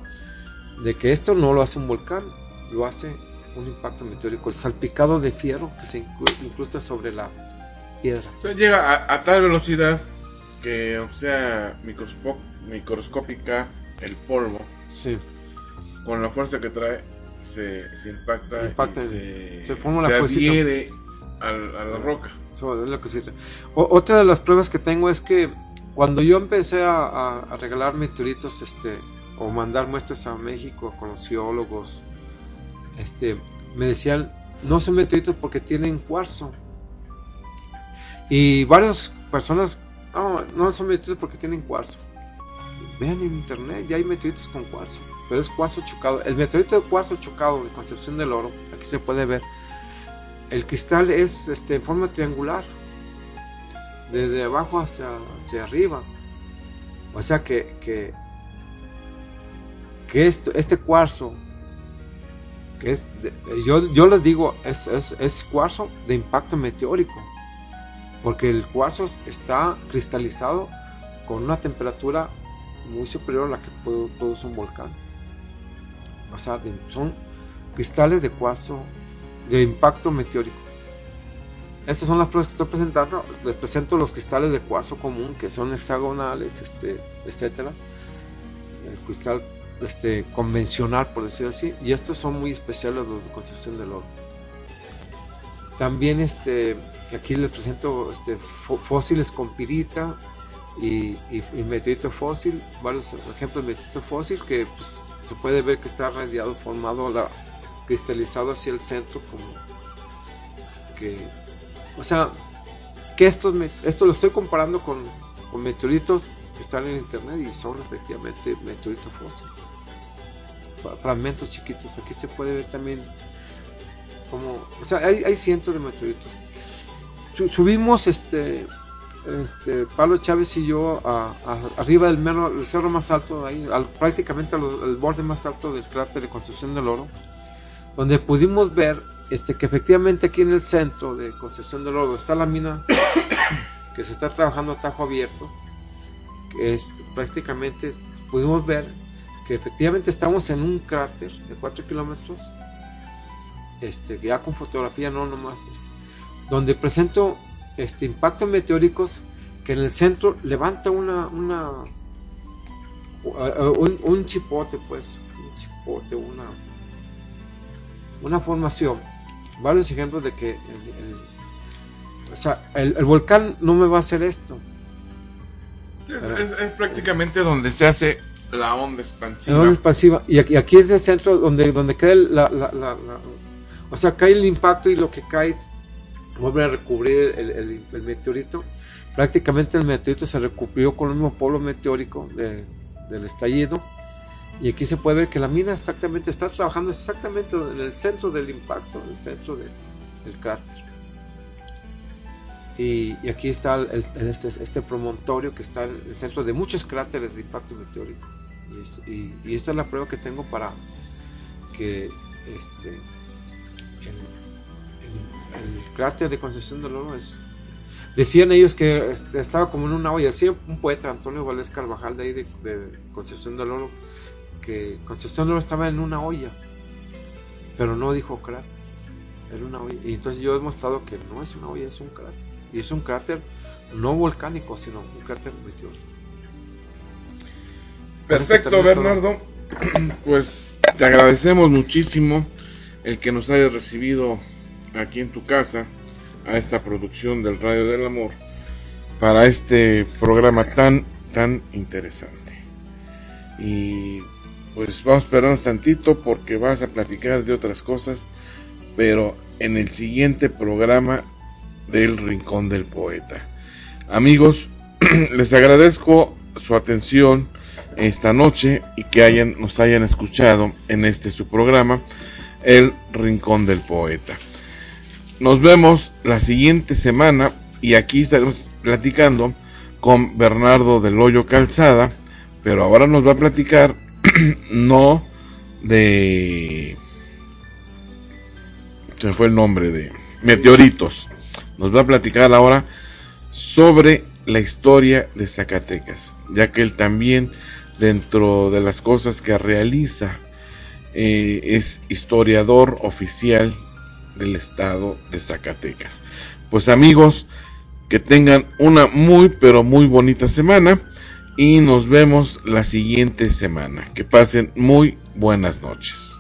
de que esto no lo hace un volcán, lo hace un impacto meteórico, el salpicado de fierro que se incru- incrusta sobre la piedra. O sea, llega a, a tal velocidad que, o sea, microscópica, el polvo, Sí, con la fuerza que trae, se, se impacta, Impacta, y se, se forma la se adhiere al- a la roca. eso es lo que. O- otra de las pruebas que tengo es que cuando yo empecé a, a- a regalar meteoritos, este, o mandar muestras a México con los geólogos, este, me decían, no son meteoritos porque tienen cuarzo. Y varias personas, no, son meteoritos porque tienen cuarzo. Vean en internet, ya hay meteoritos con cuarzo, pero es cuarzo chocado. El meteorito de cuarzo chocado de Concepción del Oro, aquí se puede ver, el cristal es este, en forma triangular, desde abajo hacia, hacia arriba. O sea que, que, que esto, este cuarzo, que es, yo, yo les digo, es, es, es cuarzo de impacto meteórico, porque el cuarzo está cristalizado con una temperatura muy superior a la que produ- produce un volcán. O sea, son cristales de cuarzo de impacto meteórico. Estas son las pruebas que estoy presentando. Les presento los cristales de cuarzo común, que son hexagonales, este, etcétera. El cristal este, convencional, por decirlo así. Y estos son muy especiales los de Concepción del Oro. También este, aquí les presento este, fó- fósiles con pirita y, y- y meteorito fósil, varios ejemplos de meteorito fósil que pues, se puede ver que está radiado, formado, la, cristalizado hacia el centro como que, o sea, que estos, esto lo estoy comparando con, con meteoritos que están en internet y son efectivamente meteoritos fósil, Fra- fragmentos chiquitos. Aquí se puede ver también como, o sea, hay, hay cientos de meteoritos. Su- subimos este este, Pablo Chávez y yo a- arriba del mero, el cerro más alto, ahí, al- prácticamente al, al borde más alto del cráter de Concepción del Oro, donde pudimos ver este, que efectivamente aquí en el centro de Concepción del Oro está la mina que se está trabajando a tajo abierto, que es prácticamente, pudimos ver que efectivamente estamos en un cráter de 4 kilómetros, este, ya con fotografía no nomás, este, donde presento este, impactos meteóricos que en el centro levanta una, una un, un chipote pues un chipote una una formación. Varios ejemplos de que el, o sea, el, volcán no me va a hacer esto. Es, es- es prácticamente donde se hace la onda expansiva. una expansiva. Y aquí, aquí es el centro donde donde cae la, la- la- la- o sea cae el impacto y lo que cae es- vuelve a recubrir el, el- meteorito. Prácticamente el meteorito se recubrió con el mismo polo meteórico de- del estallido. Y aquí se puede ver que la mina exactamente está trabajando exactamente en el centro del impacto en el centro de- del cráter. Y, y aquí está este, este promontorio que está en el centro de muchos cráteres de impacto meteórico y, es- y- y esta es la prueba que tengo para que este el, cráter de Concepción del Oro es decían ellos que este, estaba como en una olla decía un poeta Antonio Valdés Carvajal de ahí de, de Concepción del Oro que Concepción del Oro estaba en una olla pero no dijo cráter era una olla. Y entonces yo he demostrado que no es una olla es un cráter. Y es un cráter no volcánico sino un cráter meteórico Perfecto, Bernardo. Pues te agradecemos muchísimo el que nos hayas recibido aquí en tu casa a esta producción del Radio del Amor para este programa tan tan interesante. Y pues vamos a esperarnos tantito porque vas a platicar de otras cosas, pero en el siguiente programa del Rincón del Poeta. Amigos, les agradezco su atención esta noche y que hayan, nos hayan escuchado en este su programa, El Rincón del Poeta. Nos vemos la siguiente semana y aquí estaremos platicando con Bernardo del Hoyo Calzada, pero ahora nos va a platicar no de se fue el nombre de Meteoritos. Nos va a platicar ahora sobre la historia de Zacatecas, ya que él también dentro de las cosas que realiza eh, es historiador oficial del estado de Zacatecas. Pues amigos, que tengan una muy pero muy bonita semana y nos vemos la siguiente semana. Que pasen muy buenas noches.